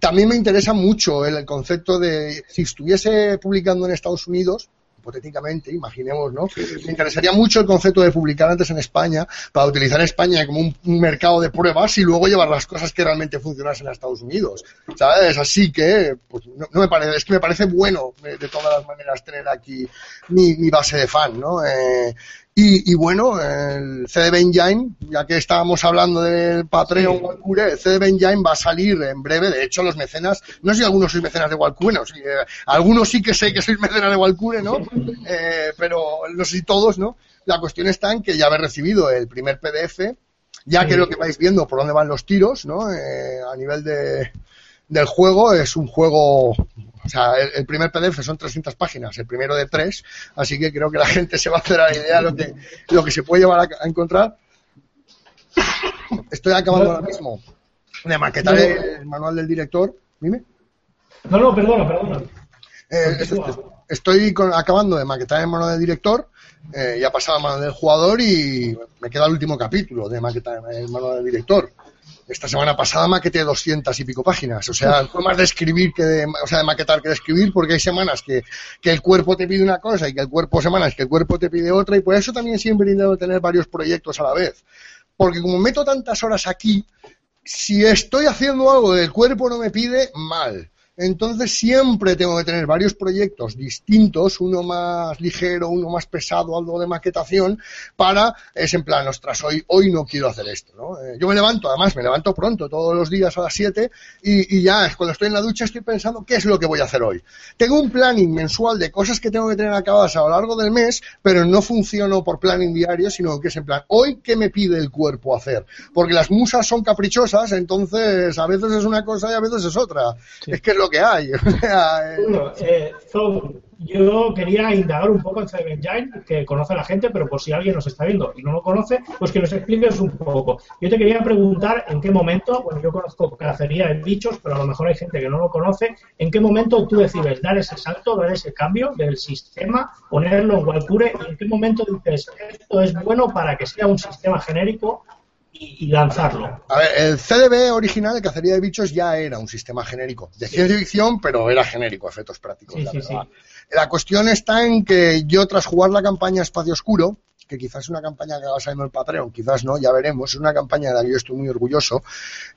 también me interesa mucho el, el concepto de si estuviese publicando en Estados Unidos, hipotéticamente, imaginemos, ¿no? Me interesaría mucho el concepto de publicar antes en España para utilizar España como un, un mercado de pruebas y luego llevar las cosas que realmente funcionasen a Estados Unidos, ¿sabes? Así que, pues, no, no me parece, es que me parece bueno de todas las maneras tener aquí mi, mi base de fan, ¿no? Eh, y, y bueno, el CDB Engine, ya que estábamos hablando del Patreon Walkure, el CDB Engine va a salir en breve. De hecho, los mecenas, no sé si algunos sois mecenas de Walkure, no, sí, eh, algunos sí que sé que sois mecenas de Walkure, ¿no? *laughs* Eh, pero no sé si todos, ¿no? La cuestión está en que ya habéis recibido el primer PDF, ya que lo que vais viendo por dónde van los tiros, ¿no? Eh, a nivel de, del juego, es un juego, o sea, el, el primer PDF son 300 páginas, el primero de tres, así que creo que la gente se va a hacer a la idea de lo que, lo que se puede llevar a, a encontrar. Estoy acabando ahora mismo de maquetar el, el manual del director. Dime. No, no, perdona, perdona. Eh, estoy, con- acabando de maquetar el manual del director, eh, ya pasado el manual del jugador y me queda el último capítulo de maquetar el manual del director. Esta semana pasada maqueté 200 y pico páginas, o sea, fue más de escribir que de, o sea, de maquetar que de escribir, porque hay semanas que, que el cuerpo te pide una cosa y que el cuerpo, semanas que el cuerpo te pide otra, y por eso también siempre intento tener varios proyectos a la vez. Porque como meto tantas horas aquí, si estoy haciendo algo que el cuerpo no me pide, mal. Entonces siempre tengo que tener varios proyectos distintos, uno más ligero, uno más pesado, algo de maquetación, para, es en plan, ostras, hoy, hoy no quiero hacer esto, ¿no? Eh, yo me levanto, además me levanto pronto, todos los días a las 7, y, y ya, cuando estoy en la ducha estoy pensando qué es lo que voy a hacer hoy. Tengo un planning mensual de cosas que tengo que tener acabadas a lo largo del mes, pero no funciono por planning diario, sino que es en plan, hoy qué me pide el cuerpo hacer. Porque las musas son caprichosas, entonces a veces es una cosa y a veces es otra. Es que lo que hay. *laughs* Eh, Bueno, eh, Zog, yo quería indagar un poco en Engine, que conoce la gente, pero por si alguien nos está viendo y no lo conoce, pues que nos expliques un poco. Yo te quería preguntar en qué momento, bueno, yo conozco cacería de bichos, pero a lo mejor hay gente que no lo conoce, en qué momento tú decides dar ese salto, dar ese cambio del sistema, ponerlo en Walkure, y en qué momento dices, esto es bueno para que sea un sistema genérico y, lanzarlo. A ver, el CDB original de cacería de bichos ya era un sistema genérico, de ciencia ficción, pero era genérico, efectos prácticos. Sí, la, sí, verdad. la cuestión está en que yo, tras jugar la campaña Espacio Oscuro, que quizás es una campaña que va saliendo el Patreon, quizás no, ya veremos, es una campaña de la que yo estoy muy orgulloso.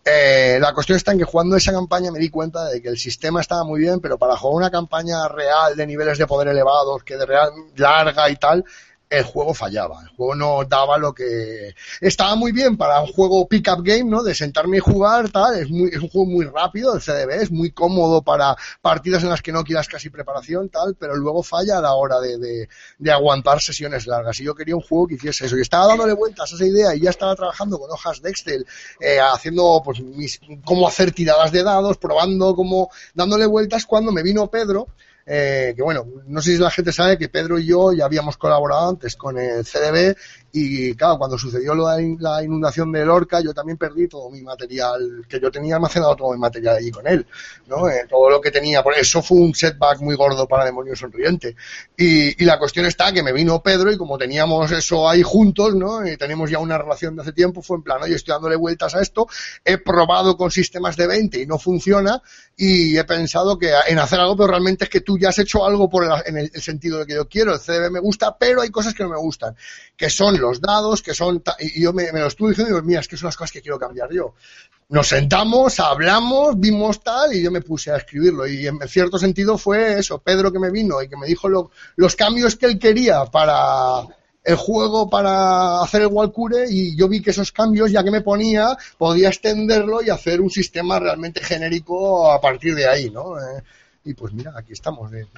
Eh, la cuestión está en que jugando esa campaña me di cuenta de que el sistema estaba muy bien, pero para jugar una campaña real de niveles de poder elevados, que de real larga y tal, el juego fallaba. El juego no daba lo que. Estaba muy bien para un juego pick-up game, ¿no? De sentarme y jugar, tal. Es, muy, es un juego muy rápido, el CDB, es muy cómodo para partidas en las que no quieras casi preparación, tal. Pero luego falla a la hora de, de, aguantar sesiones largas. Y yo quería un juego que hiciese eso. Y estaba dándole vueltas a esa idea y ya estaba trabajando con hojas de Excel, eh, haciendo, pues, mis, cómo hacer tiradas de dados, probando, cómo. dándole vueltas cuando me vino Pedro eh, que bueno, no sé si la gente sabe que Pedro y yo ya habíamos colaborado antes con el CDB y claro, cuando sucedió la inundación de Lorca, yo también perdí todo mi material, que yo tenía almacenado todo mi material allí con él, ¿no? Eh, todo lo que tenía, por eso fue un setback muy gordo para Demonio Sonriente. Y, y, la cuestión está que me vino Pedro y como teníamos eso ahí juntos, ¿no? Y tenemos ya una relación de hace tiempo, fue en plan, oye, estoy dándole vueltas a esto, he probado con sistemas de 20 y no funciona, y he pensado que en hacer algo, pero realmente es que tú ya has hecho algo por el, en el, sentido de que yo quiero, el CDB me gusta, pero hay cosas que no me gustan, que son los dados, que son, y yo me, me lo estuve diciendo digo, mira, es que son las cosas que quiero cambiar yo. Nos sentamos, hablamos, vimos tal, y yo me puse a escribirlo, y en cierto sentido fue eso, Pedro que me vino y que me dijo lo, los cambios que él quería para, el juego para hacer el Walcure y yo vi que esos cambios, ya que me ponía, podía extenderlo y hacer un sistema realmente genérico a partir de ahí, ¿no? Eh, y pues mira, aquí estamos. Eh. *laughs*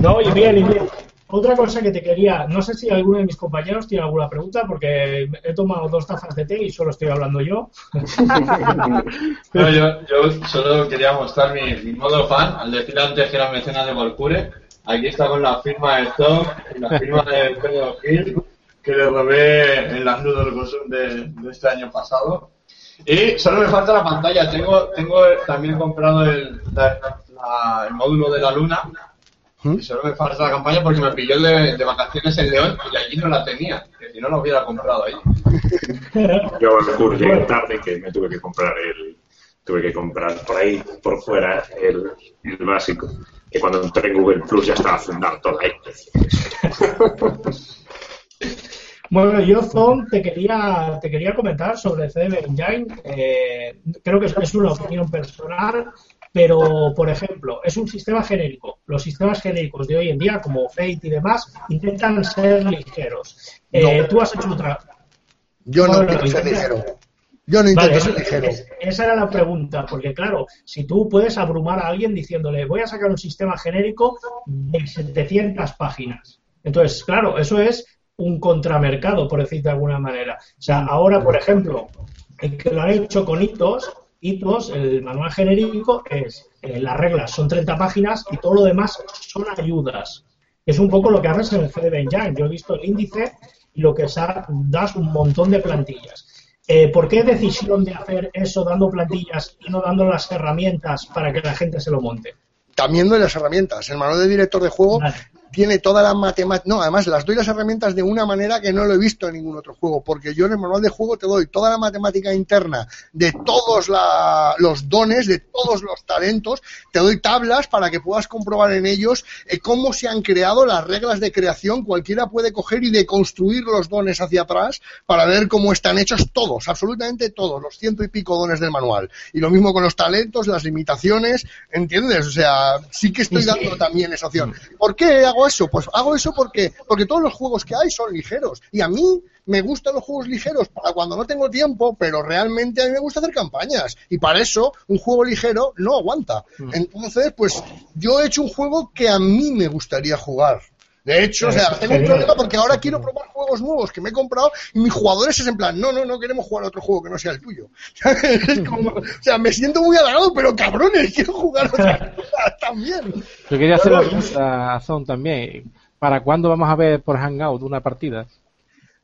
No, y bien, y bien. Otra cosa que te quería, no sé si alguno de mis compañeros tiene alguna pregunta, porque he tomado dos tazas de té y solo estoy hablando yo. *laughs* no, yo, yo, solo quería mostrar mi, mi, modo fan, al decir antes que era mecenas de Walcure. Aquí está con la firma de Tom y la firma de Pedro Gil, que le robé en las nudos de, de este año pasado. Y solo me falta la pantalla. Tengo, tengo también comprado el, la, la, el módulo de la luna. Y solo me falta la campaña porque me pilló de, de, vacaciones en León y allí no la tenía. Que si no, lo hubiera comprado ahí. Yo me llegué tarde que me tuve que comprar el. Tuve que comprar por ahí, por fuera, el, el básico. Que cuando entré en Google Plus ya estaba fundado todo ahí. *laughs* Bueno, yo, Zon, te quería, te quería comentar sobre el CDB Engine. Eh, creo que es una opinión personal, pero, por ejemplo, es un sistema genérico. Los sistemas genéricos de hoy en día, como Fate y demás, intentan ser ligeros. Eh, No. Tú has hecho otra. Yo no Bueno, quiero ser ligero. Yo no intento Vale, ser ligero. es- esa era la pregunta, porque claro, si tú puedes abrumar a alguien diciéndole voy a sacar un sistema genérico de 700 páginas. Entonces, claro, eso es un contramercado, por decir de alguna manera. O sea, ahora, por ejemplo, el que lo han hecho con hitos, hitos, el manual genérico es, eh, las reglas son 30 páginas y todo lo demás son ayudas. Es un poco lo que haces en el CDB Engine. Yo he visto el índice y lo que das un montón de plantillas. Eh, ¿Por qué decisión de hacer eso dando plantillas y no dando las herramientas para que la gente se lo monte? También doy las herramientas. El manual de director de juego Vale. Tiene toda la matemática. No, además las doy las herramientas de una manera que no lo he visto en ningún otro juego, porque yo en el manual de juego te doy toda la matemática interna de todos la- los dones, de todos los talentos, te doy tablas para que puedas comprobar en ellos eh, cómo se han creado las reglas de creación. Cualquiera puede coger y deconstruir los dones hacia atrás para ver cómo están hechos todos, absolutamente todos, los ciento y pico dones del manual. Y lo mismo con los talentos, las limitaciones, ¿entiendes? O sea, sí que estoy dando también esa opción. ¿Por qué hago eso? Pues hago eso porque, porque todos los juegos que hay son ligeros. Y a mí me gustan los juegos ligeros para cuando no tengo tiempo, pero realmente a mí me gusta hacer campañas. Y para eso, un juego ligero no aguanta. Entonces, pues yo he hecho un juego que a mí me gustaría jugar. De hecho, o sea, tengo un problema porque ahora quiero probar juegos nuevos que me he comprado y mis jugadores es en plan, no, no, no queremos jugar a otro juego que no sea el tuyo. *laughs* Es como, o sea, me siento muy halagado, pero cabrones, *laughs* quiero jugar otra cosa *laughs* también. Yo quería hacer una pregunta a Zon también. ¿Para cuándo vamos a ver por Hangout una partida?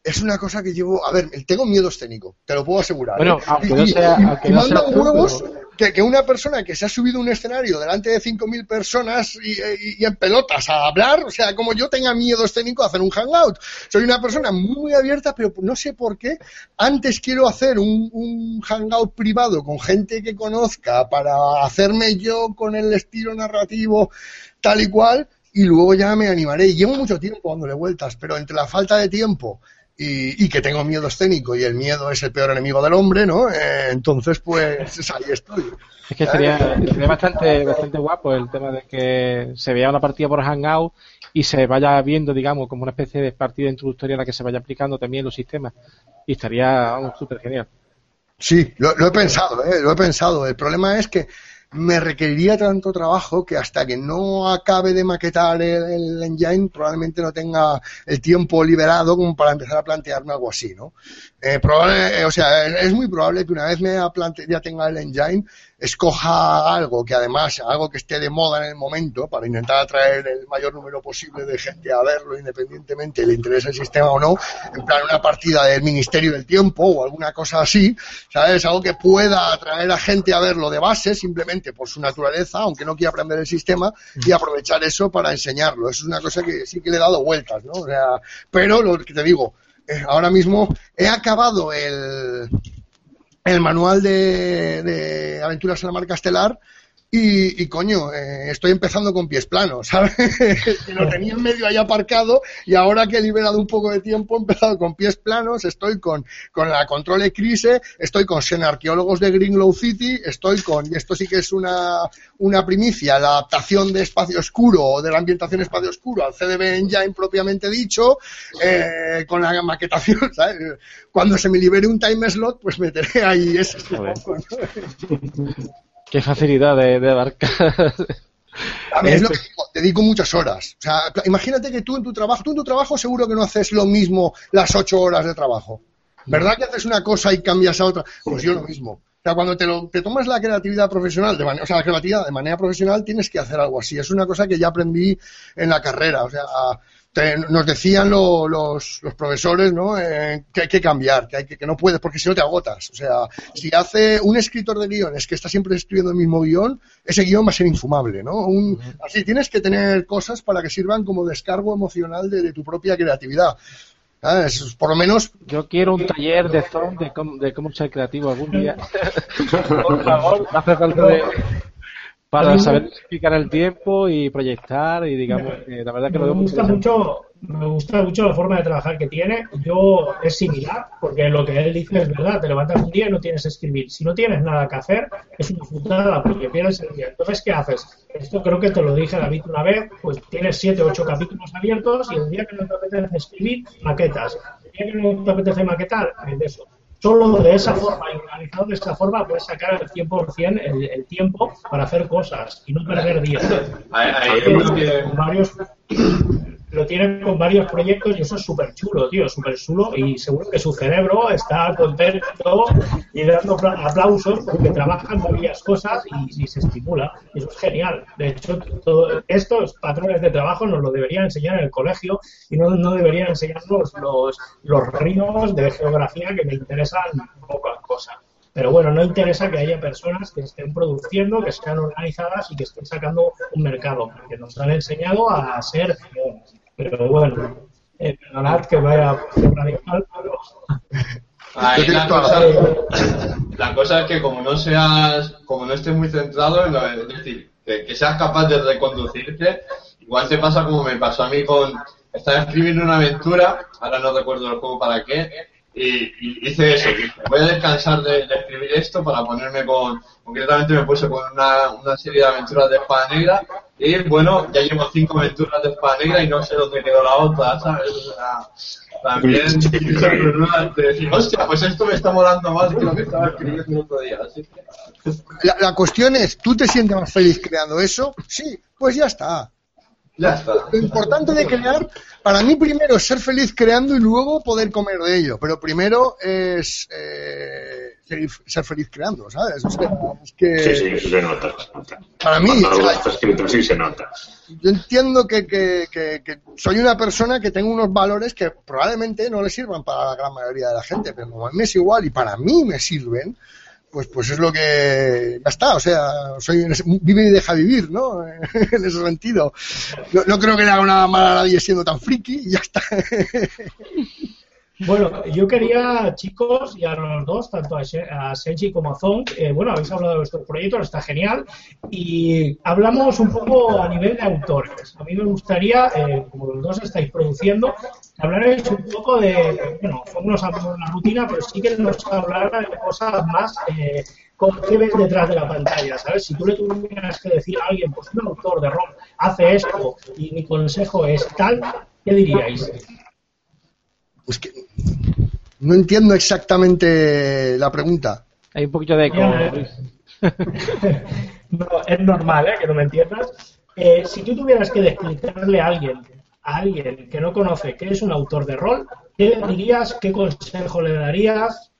es una cosa que llevo. A ver, tengo miedo escénico, te lo puedo asegurar. Bueno, ¿eh? aunque Y- no y- sea- y- aunque y no mandan sea tú, huevos que, una persona que se ha subido a un escenario delante de 5.000 personas y, y- en pelotas a hablar, o sea, como yo tenga miedo escénico a hacer un hangout. Soy una persona muy, muy abierta, pero no sé por qué. Antes quiero hacer un, un hangout privado con gente que conozca para hacerme yo con el estilo narrativo tal y cual y luego ya me animaré. Llevo mucho tiempo dándole vueltas, pero entre la falta de tiempo y, y que tengo miedo escénico y el miedo es el peor enemigo del hombre, ¿no? Eh, entonces, pues *laughs* ahí estoy. Es que sería, sería bastante, bastante guapo el tema de que se vea una partida por Hangout y se vaya viendo, digamos, como una especie de partida introductoria en la que se vaya aplicando también los sistemas. Y estaría súper genial. Sí, lo, lo he pensado, ¿eh? lo he pensado. El problema es que me requeriría tanto trabajo que hasta que no acabe de maquetar el, engine probablemente no tenga el tiempo liberado como para empezar a plantearme algo así, ¿no? Eh, probable, eh, o sea, es muy probable que una vez me plante- ya tenga el engine escoja algo que además, algo que esté de moda en el momento para intentar atraer el mayor número posible de gente a verlo independientemente le interese el sistema o no, en plan una partida del Ministerio del Tiempo o alguna cosa así, ¿sabes? Algo que pueda atraer a gente a verlo de base simplemente por su naturaleza, aunque no quiera aprender el sistema y aprovechar eso para enseñarlo. Eso es una cosa que sí que le he dado vueltas, ¿no? O sea, pero lo que te digo, eh, ahora mismo he acabado el, el manual de, de aventuras en la marca estelar y, y coño, eh, estoy empezando con pies planos, *laughs* ¿sabes? que lo tenía en medio ahí aparcado y ahora que he liberado un poco de tiempo he empezado con pies planos, estoy con, con la Control Eclipse, estoy con Arqueólogos de Greenlow City, estoy con, y esto sí que es una, una primicia, la adaptación de espacio oscuro o de la ambientación espacio oscuro al CDB Engine propiamente dicho, eh, con la maquetación, *laughs* ¿sabes? Cuando se me libere un time slot, pues meteré ahí ese. Qué facilidad de, de abarcar. A ver, es lo que digo, dedico muchas horas. O sea, imagínate que tú en tu trabajo, tú en tu trabajo seguro que no haces lo mismo las ocho horas de trabajo. ¿Verdad que haces una cosa y cambias a otra? Pues yo lo mismo. O sea, cuando te, lo, te tomas la creatividad profesional, de manera, o sea, la creatividad de manera profesional, tienes que hacer algo así. Es una cosa que ya aprendí en la carrera. O sea, te- nos decían lo- los, los profesores, ¿no? Eh, que hay que cambiar, que, hay que, que no puedes, porque si no te agotas. O sea, si hace un escritor de guiones que está siempre escribiendo el mismo guion, ese guion va a ser infumable, ¿no? Un- así tienes que tener cosas para que sirvan como descargo emocional de, de tu propia creatividad. ¿Sabes? Por lo menos Yo quiero un taller de Zone de cómo, de cómo ser creativo algún día. *laughs* Por favor, no hace falta de, para saber explicar el tiempo y proyectar y digamos, que la verdad que lo me gusta mucho me gusta mucho la forma de trabajar que tiene. Yo es similar porque lo que él dice es verdad te levantas un día y no tienes que escribir. Si no tienes nada que hacer es una putada porque pierdes el día. Entonces ¿qué haces? esto creo que te lo dije David una vez pues tienes siete ocho capítulos abiertos y el día que no te apetece escribir maquetas. El día que no te apetece maquetar es de eso Solo de esa forma y organizado de esa forma puedes sacar el 100% el, el tiempo para hacer cosas y no perder días. Varios lo tiene con varios proyectos y eso es súper chulo, tío, súper chulo y seguro que su cerebro está contento y dando apla- aplausos porque trabaja en varias cosas y, se estimula. Y eso es genial. De hecho, todo- estos patrones de trabajo nos lo deberían enseñar en el colegio y no, no deberían enseñarnos los, los ríos de geografía que me interesan pocas cosas. Pero bueno, no interesa que haya personas que estén produciendo, que sean organizadas y que estén sacando un mercado, porque nos han enseñado a ser. Pero bueno, eh, perdonad que vaya a ser radical, pero Ahí la, cosa, la la cosa es que como no seas, como no estés muy centrado en lo, es decir, que, que seas capaz de reconducirte, igual te pasa como me pasó a mí con, estaba escribiendo una aventura, ahora no recuerdo el juego para qué, y, y hice eso, dije, voy a descansar de, de escribir esto para ponerme con, concretamente me puse con una, una serie de aventuras de espada negra, y bueno, ya llevo cinco aventuras de espada negra y no sé dónde quedó la otra, ¿sabes? O sea, también *laughs* de decir, hostia, pues esto me está molando más que lo que estaba escribiendo el otro día. Así que... la, la cuestión es, ¿tú te sientes más feliz creando eso? Sí, pues ya está. Lo importante de crear, para mí primero es ser feliz creando y luego poder comer de ello. Pero primero es eh, ser, ser feliz creando, ¿sabes? Es que Sí, sí, eso se nota. se nota. para mí, Cuando o algo sea, está escrito así se nota. yo entiendo que, que- que- que soy una persona que tengo unos valores que probablemente no le sirvan para la gran mayoría de la gente, pero como a mí me es igual y para mí me sirven, pues pues es lo que ya está, o sea, soy vive y deja vivir, ¿no? *laughs* en ese sentido. No, creo que le haga nada mal a nadie siendo tan friki y ya está. Bueno, yo quería, chicos, y a los dos, tanto a, Senji como a Zong, eh, bueno, habéis hablado de vuestros proyectos, está genial, y hablamos un poco a nivel de autores. A mí me gustaría, eh, como los dos estáis produciendo, que hablarais un poco de, bueno, Zong nos habló de la rutina, pero sí que nos hablara de cosas más, eh, con qué ves detrás de la pantalla, ¿sabes? Si tú le tuvieras que decir a alguien, pues un autor de rol hace esto y mi consejo es tal, ¿qué diríais? Pues que no entiendo exactamente la pregunta. Hay un poquito de eco. Luis. *laughs* no, es normal, ¿eh? Que no me entiendas. Eh, si tú tuvieras que explicarle a alguien, a alguien que no conoce que es un autor de rol, ¿qué le dirías? ¿Qué consejo le darías?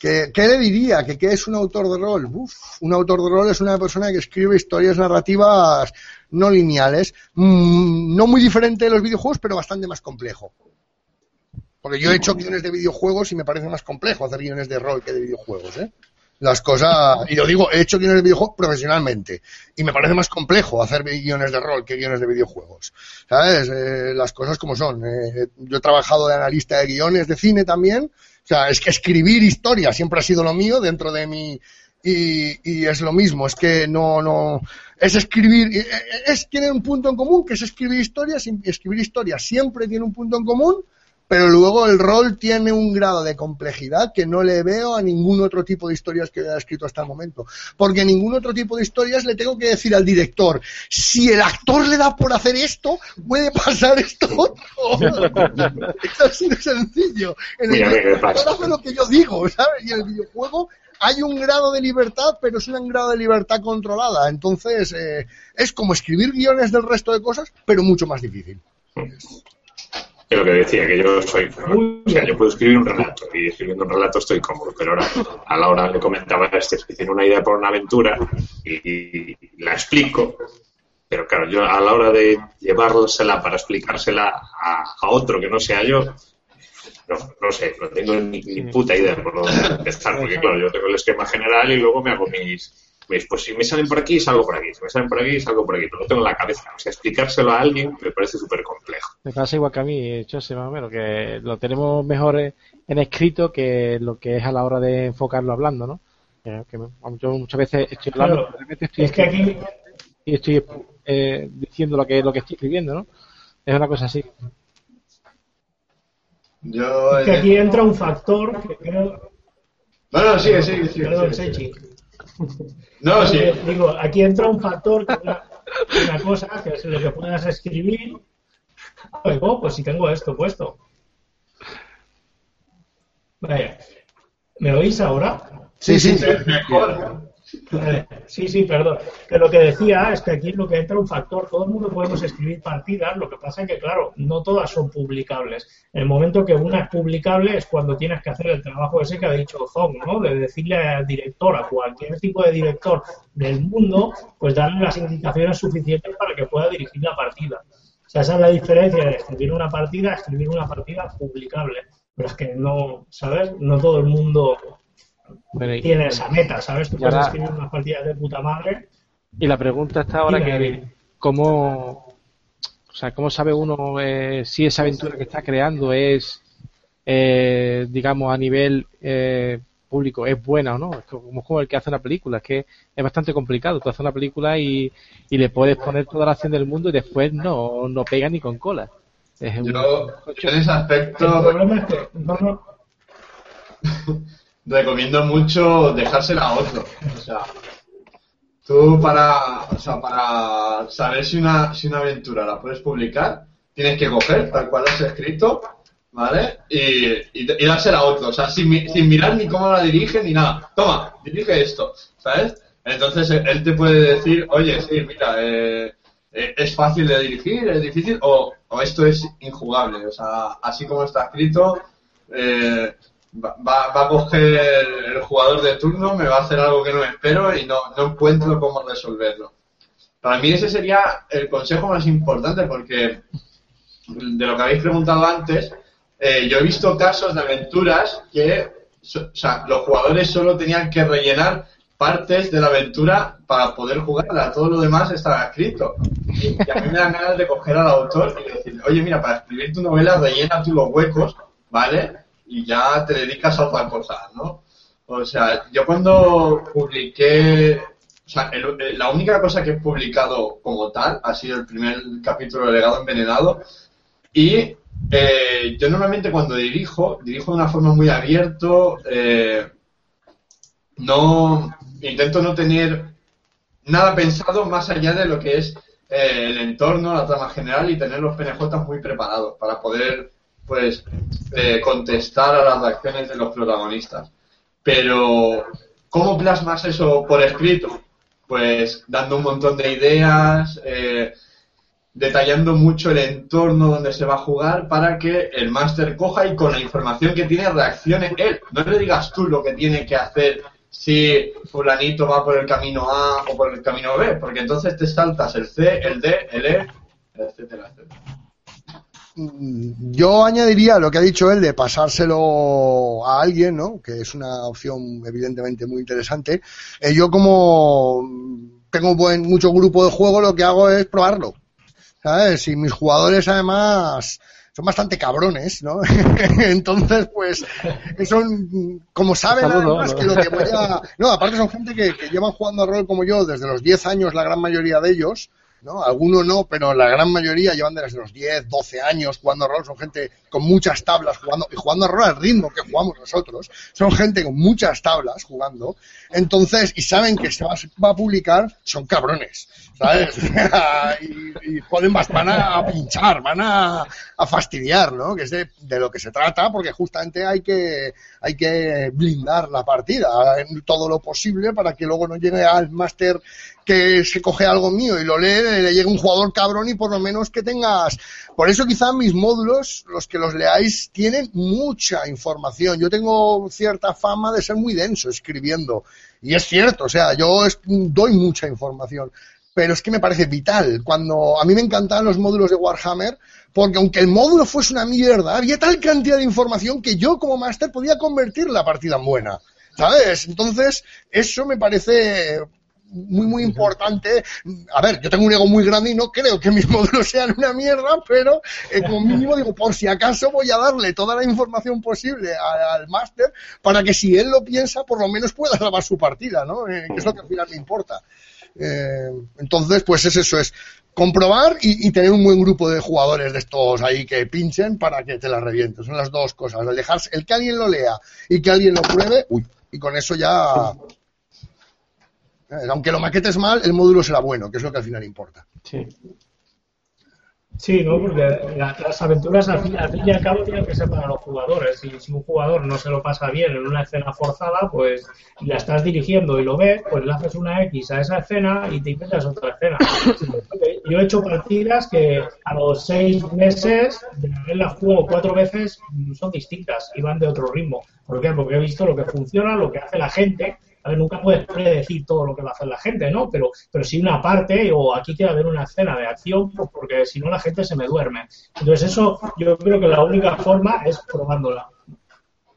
¿Qué, le diría? ¿Que qué es un autor de rol? Uf, un autor de rol es una persona que escribe historias narrativas no lineales, mm, no muy diferente de los videojuegos, pero bastante más complejo. Porque yo he hecho guiones de videojuegos y me parece más complejo hacer guiones de rol que de videojuegos, ¿eh? Las cosas, y lo digo, he hecho guiones de videojuegos profesionalmente y me parece más complejo hacer guiones de rol que guiones de videojuegos. ¿Sabes? Eh, las cosas como son. Eh, yo he trabajado de analista de guiones de cine también. O sea, es que escribir historia siempre ha sido lo mío dentro de mi, y, y es lo mismo, es que no, no, es escribir, eh, es, tiene un punto en común, que es escribir historias, y escribir historias siempre tiene un punto en común, pero luego el rol tiene un grado de complejidad que no le veo a ningún otro tipo de historias que haya escrito hasta el momento. Porque ningún otro tipo de historias le tengo que decir al director, si el actor le da por hacer esto, puede pasar esto otro. *laughs* es así de sencillo. En el hace lo que yo digo, ¿sabes? Y en el videojuego hay un grado de libertad, pero es un grado de libertad controlada. Entonces, eh, es como escribir guiones del resto de cosas, pero mucho más difícil. Es lo que decía, que yo soy. O sea, yo puedo escribir un relato y escribiendo un relato estoy cómodo, pero ahora a la hora le comentaba este que tiene una idea por una aventura y, y la explico, pero claro, yo a la hora de llevársela para explicársela a, a otro que no sea yo, no, no sé, no tengo ni, ni puta idea por dónde empezar, porque claro, yo tengo el esquema general y luego me hago mis, mis, pues si me salen por aquí, salgo por aquí, si me salen por aquí, salgo por aquí, pero no tengo en la cabeza, o sea, explicárselo a alguien me parece súper complejo. Me pasa igual que a mí, Chose, más o menos, que lo tenemos mejor eh, en escrito que lo que es a la hora de enfocarlo hablando, ¿no? Que, me- yo muchas veces estoy hablando, Claro, pero realmente estoy, Es que aquí, y estoy eh, diciendo lo que, lo que estoy escribiendo, ¿no? Es una cosa así. Yo. es que aquí entra un factor que creo... No, no, sigue, sigue, sigue. Perdón, Sechi. No, sí. Digo, aquí entra un factor, que una, una cosa, que es lo que puedas escribir. Oigo, pues si tengo esto puesto. Vaya. ¿Me oís ahora? Sí, sí. Mejor. Sí, sí, perdón. Que lo que decía es que aquí lo que entra un factor. Todo el mundo podemos escribir partidas, lo que pasa es que, claro, no todas son publicables. El momento que una es publicable es cuando tienes que hacer el trabajo ese que ha dicho Zong, ¿no? De decirle al director, a cualquier tipo de director del mundo, pues darle las indicaciones suficientes para que pueda dirigir la partida. O sea, esa es la diferencia de escribir una partida a escribir una partida publicable. Pero es que no, ¿sabes? No todo el mundo Bueno, tiene esa meta, ¿sabes? Tú puedes escribir unas partidas de puta madre. y la pregunta está ahora que cómo, o sea, cómo sabe uno eh, si esa aventura que está creando es, eh, digamos, a nivel eh, público, es buena o no. Es como, como el que hace una película, es que es bastante complicado. Tú haces una película y, y le puedes poner toda la acción del mundo y después no, no pega ni con cola. Es un- Yo, yo en ese El aspecto problema es que no, no, *laughs* recomiendo mucho dejársela a otro. O sea, tú para, o sea, para saber si una, si una aventura la puedes publicar, tienes que coger tal cual has escrito, ¿vale? Y, dársela a otro. O sea, sin, sin mirar ni cómo la dirige ni nada. Toma, dirige esto, ¿sabes? Entonces él- él te puede decir, oye, sí, mira, eh, eh, es fácil de dirigir, es difícil, o, o esto es injugable. O sea, así como está escrito, eh, va, va a coger el jugador de turno, me va a hacer algo que no espero y no, no encuentro cómo resolverlo. Para mí ese sería el consejo más importante porque de lo que habéis preguntado antes, eh, yo he visto casos de aventuras que o sea, los jugadores solo tenían que rellenar partes de la aventura para poder jugarla, todo lo demás estaba escrito. Y, y a mí me dan ganas de coger al autor y decirle, oye, mira, para escribir tu novela rellena tú los huecos ¿vale? Y ya te dedicas a otra cosa, ¿no? O sea, yo cuando publiqué, o sea, el- el- la única cosa que he publicado como tal ha sido el primer capítulo de Legado Envenenado y eh, yo normalmente cuando dirijo, dirijo de una forma muy abierto, eh, no intento no tener nada pensado más allá de lo que es eh, el entorno, la trama general y tener los PNJ muy preparados para poder pues contestar a las reacciones de los protagonistas. Pero, ¿cómo plasmas eso por escrito? Pues dando un montón de ideas, eh, detallando mucho el entorno donde se va a jugar para que el máster coja y con la información que tiene reaccione él. No le digas tú lo que tiene que hacer si fulanito va por el camino A o por el camino B, porque entonces te saltas el C, el D, el E, etcétera, etcétera. Mm, Yo añadiría lo que ha dicho él de pasárselo a alguien, ¿no? Que es una opción evidentemente muy interesante. Eh, yo como tengo buen, mucho grupo de juego, lo que hago es probarlo. ¿Sabes? Y mis jugadores además son bastante cabrones, ¿no? *laughs* Entonces, pues, son, como saben además que lo que voy a... No, aparte son gente que, que llevan jugando a rol como yo desde los 10 años, la gran mayoría de ellos, ¿no? Algunos no, pero la gran mayoría llevan desde los 10, 12 años jugando a rol, son gente con muchas tablas jugando, y jugando a rol al ritmo que jugamos nosotros, son gente con muchas tablas jugando, entonces, y saben que se va, va a publicar, son cabrones, ¿sabes? *laughs* *laughs* y, y joden, van a pinchar, van a, a fastidiar, ¿no? Que es de, de lo que se trata, porque justamente hay que, hay que blindar la partida en todo lo posible para que luego no llegue al máster que se coge algo mío y lo lee, le llegue un jugador cabrón y por lo menos que tengas. Por eso quizá mis módulos, los que los leáis, tienen mucha información. Yo tengo cierta fama de ser muy denso escribiendo. Y es cierto, o sea, yo doy mucha información. Pero es que me parece vital. Cuando a mí me encantaban los módulos de Warhammer, porque aunque el módulo fuese una mierda, había tal cantidad de información que yo como máster podía convertir la partida en buena. ¿Sabes? Entonces, eso me parece muy, muy importante. A ver, yo tengo un ego muy grande y no creo que mis *laughs* módulos sean una mierda, pero eh, como mínimo digo, por si acaso voy a darle toda la información posible a- al máster para que si él lo piensa, por lo menos pueda salvar su partida, ¿no? Eh, que es lo que al final me importa. Eh, entonces, pues es eso, es comprobar y, y tener un buen grupo de jugadores de estos ahí que pinchen para que te la revientes. Son las dos cosas. El, dejarse, el que alguien lo lea y que alguien lo pruebe, uy, y con eso ya... Aunque lo maquetes mal, el módulo será bueno, que es lo que al final importa. Sí. Sí, ¿no? Porque la- las aventuras al fin, y al cabo tienen que ser para los jugadores. Y si un jugador no se lo pasa bien en una escena forzada, pues la estás dirigiendo y lo ves, pues le haces una X a esa escena y te inventas otra escena. Yo he hecho partidas que a los seis meses de haberlas jugado cuatro veces son distintas y van de otro ritmo. ¿Por qué? Porque he visto lo que funciona, lo que hace la gente. A ver, nunca puedes predecir todo lo que va a hacer la gente, ¿no? Pero, pero sí una parte, o aquí quiere haber una escena de acción, pues porque si no la gente se me duerme. Entonces eso yo creo que la única forma es probándola.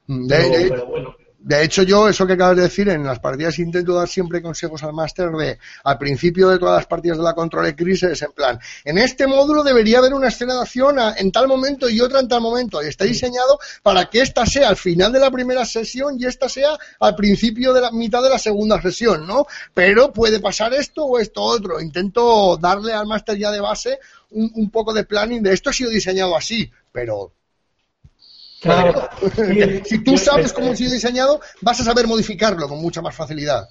De, Pero, pero bueno. De hecho, yo, eso que acabas de decir, en las partidas intento dar siempre consejos al máster de, al principio de todas las partidas de la Control de Crisis, en plan, en este módulo debería haber una escena de acción a- en tal momento y otra en tal momento. Y está diseñado para que esta sea al final de la primera sesión y esta sea al principio de la mitad de la segunda sesión, ¿no? Pero puede pasar esto o esto otro. Intento darle al máster ya de base un, un poco de planning de esto ha sido diseñado así, pero Claro. Sí, si tú sabes cómo ha sido diseñado, vas a saber modificarlo con mucha más facilidad.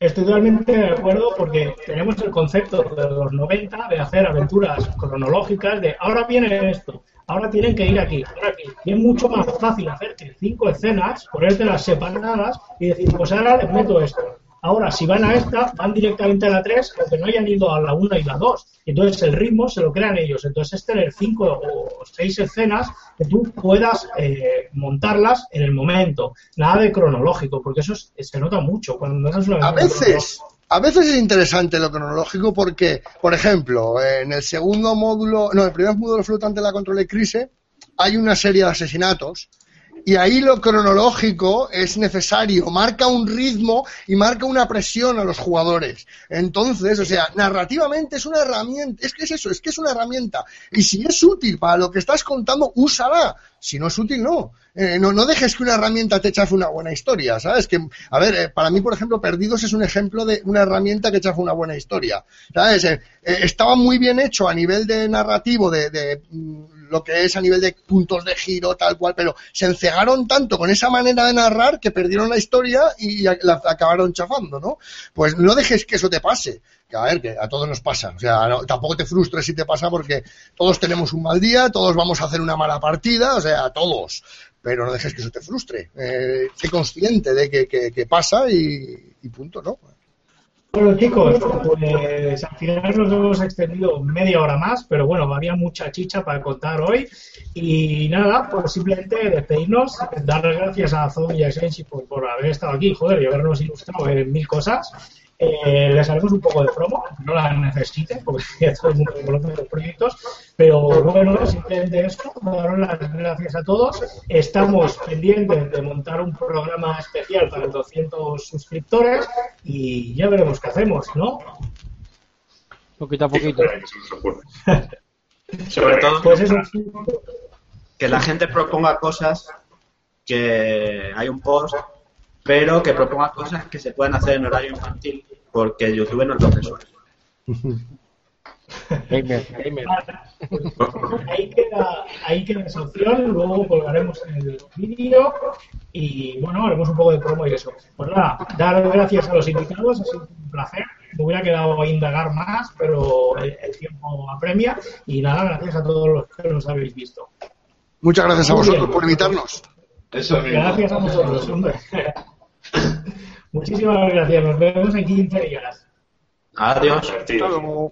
Estoy totalmente de acuerdo porque tenemos el concepto de los 90 de hacer aventuras cronológicas de ahora viene esto, ahora tienen que ir aquí, ahora aquí. Y es mucho más fácil hacerte cinco escenas, ponértelas separadas y decir, pues ahora les meto esto. Ahora, si van a esta, van directamente a la 3, aunque no hayan ido a la 1 y la 2. Entonces, el ritmo se lo crean ellos. Entonces, es tener cinco o seis escenas que tú puedas eh, montarlas en el momento. Nada de cronológico, porque eso es- se nota mucho cuando una A veces, a veces es interesante lo cronológico porque, por ejemplo, en el segundo módulo, no, el primer módulo flotante de la control de crisis, hay una serie de asesinatos Y ahí lo cronológico es necesario, marca un ritmo y marca una presión a los jugadores. Entonces, o sea, narrativamente es una herramienta, es que es eso, es que es una herramienta. Y si es útil para lo que estás contando, úsala. Si no es útil, no. Eh, no, no dejes que una herramienta te chafe una buena historia, ¿sabes? Que, a ver, eh, para mí, por ejemplo, Perdidos es un ejemplo de una herramienta que chafa una buena historia. ¿Sabes? Eh, estaba muy bien hecho a nivel de narrativo, de, de mm, lo que es a nivel de puntos de giro, tal cual, pero se encegaron tanto con esa manera de narrar que perdieron la historia y la acabaron chafando, ¿no? Pues no dejes que eso te pase. Que a ver, que a todos nos pasa. O sea, no- tampoco te frustres si te pasa porque todos tenemos un mal día, todos vamos a hacer una mala partida, o sea, todos. Pero no dejes que eso te frustre. Eh, sé consciente de que, pasa y, y punto, ¿no? Bueno, chicos, pues al final nos hemos extendido media hora más, pero bueno, había mucha chicha para contar hoy. Y nada, pues simplemente despedirnos, dar las gracias a Zon y a Sensi por, por haber estado aquí, joder, y habernos ilustrado en mil cosas. Eh, les haremos un poco de promo, no la necesiten, porque *laughs* ya todo el mundo conoce los proyectos, pero bueno, simplemente eso, daros las gracias a todos. Estamos pendientes de montar un programa especial para los 200 suscriptores y ya veremos qué hacemos, ¿no? Poquito a poquito. *laughs* Sobre todo Pues eso, que la gente proponga cosas, que hay un post, pero que proponga cosas que se puedan hacer en horario infantil, porque YouTube no lo censura. Gamer, gamer. ahí queda, ahí queda esa opción, luego colgaremos el vídeo y bueno, haremos un poco de promo y eso. Pues nada, dar gracias a los invitados, ha sido un placer. Me hubiera quedado a indagar más, pero el, el tiempo apremia y nada, gracias a todos los que nos habéis visto. Muchas gracias a vosotros bien. por invitarnos. Eso mismo. Gracias a vosotros, hombre. *laughs* Muchísimas gracias, nos vemos en 15 días. Adiós. Divertido.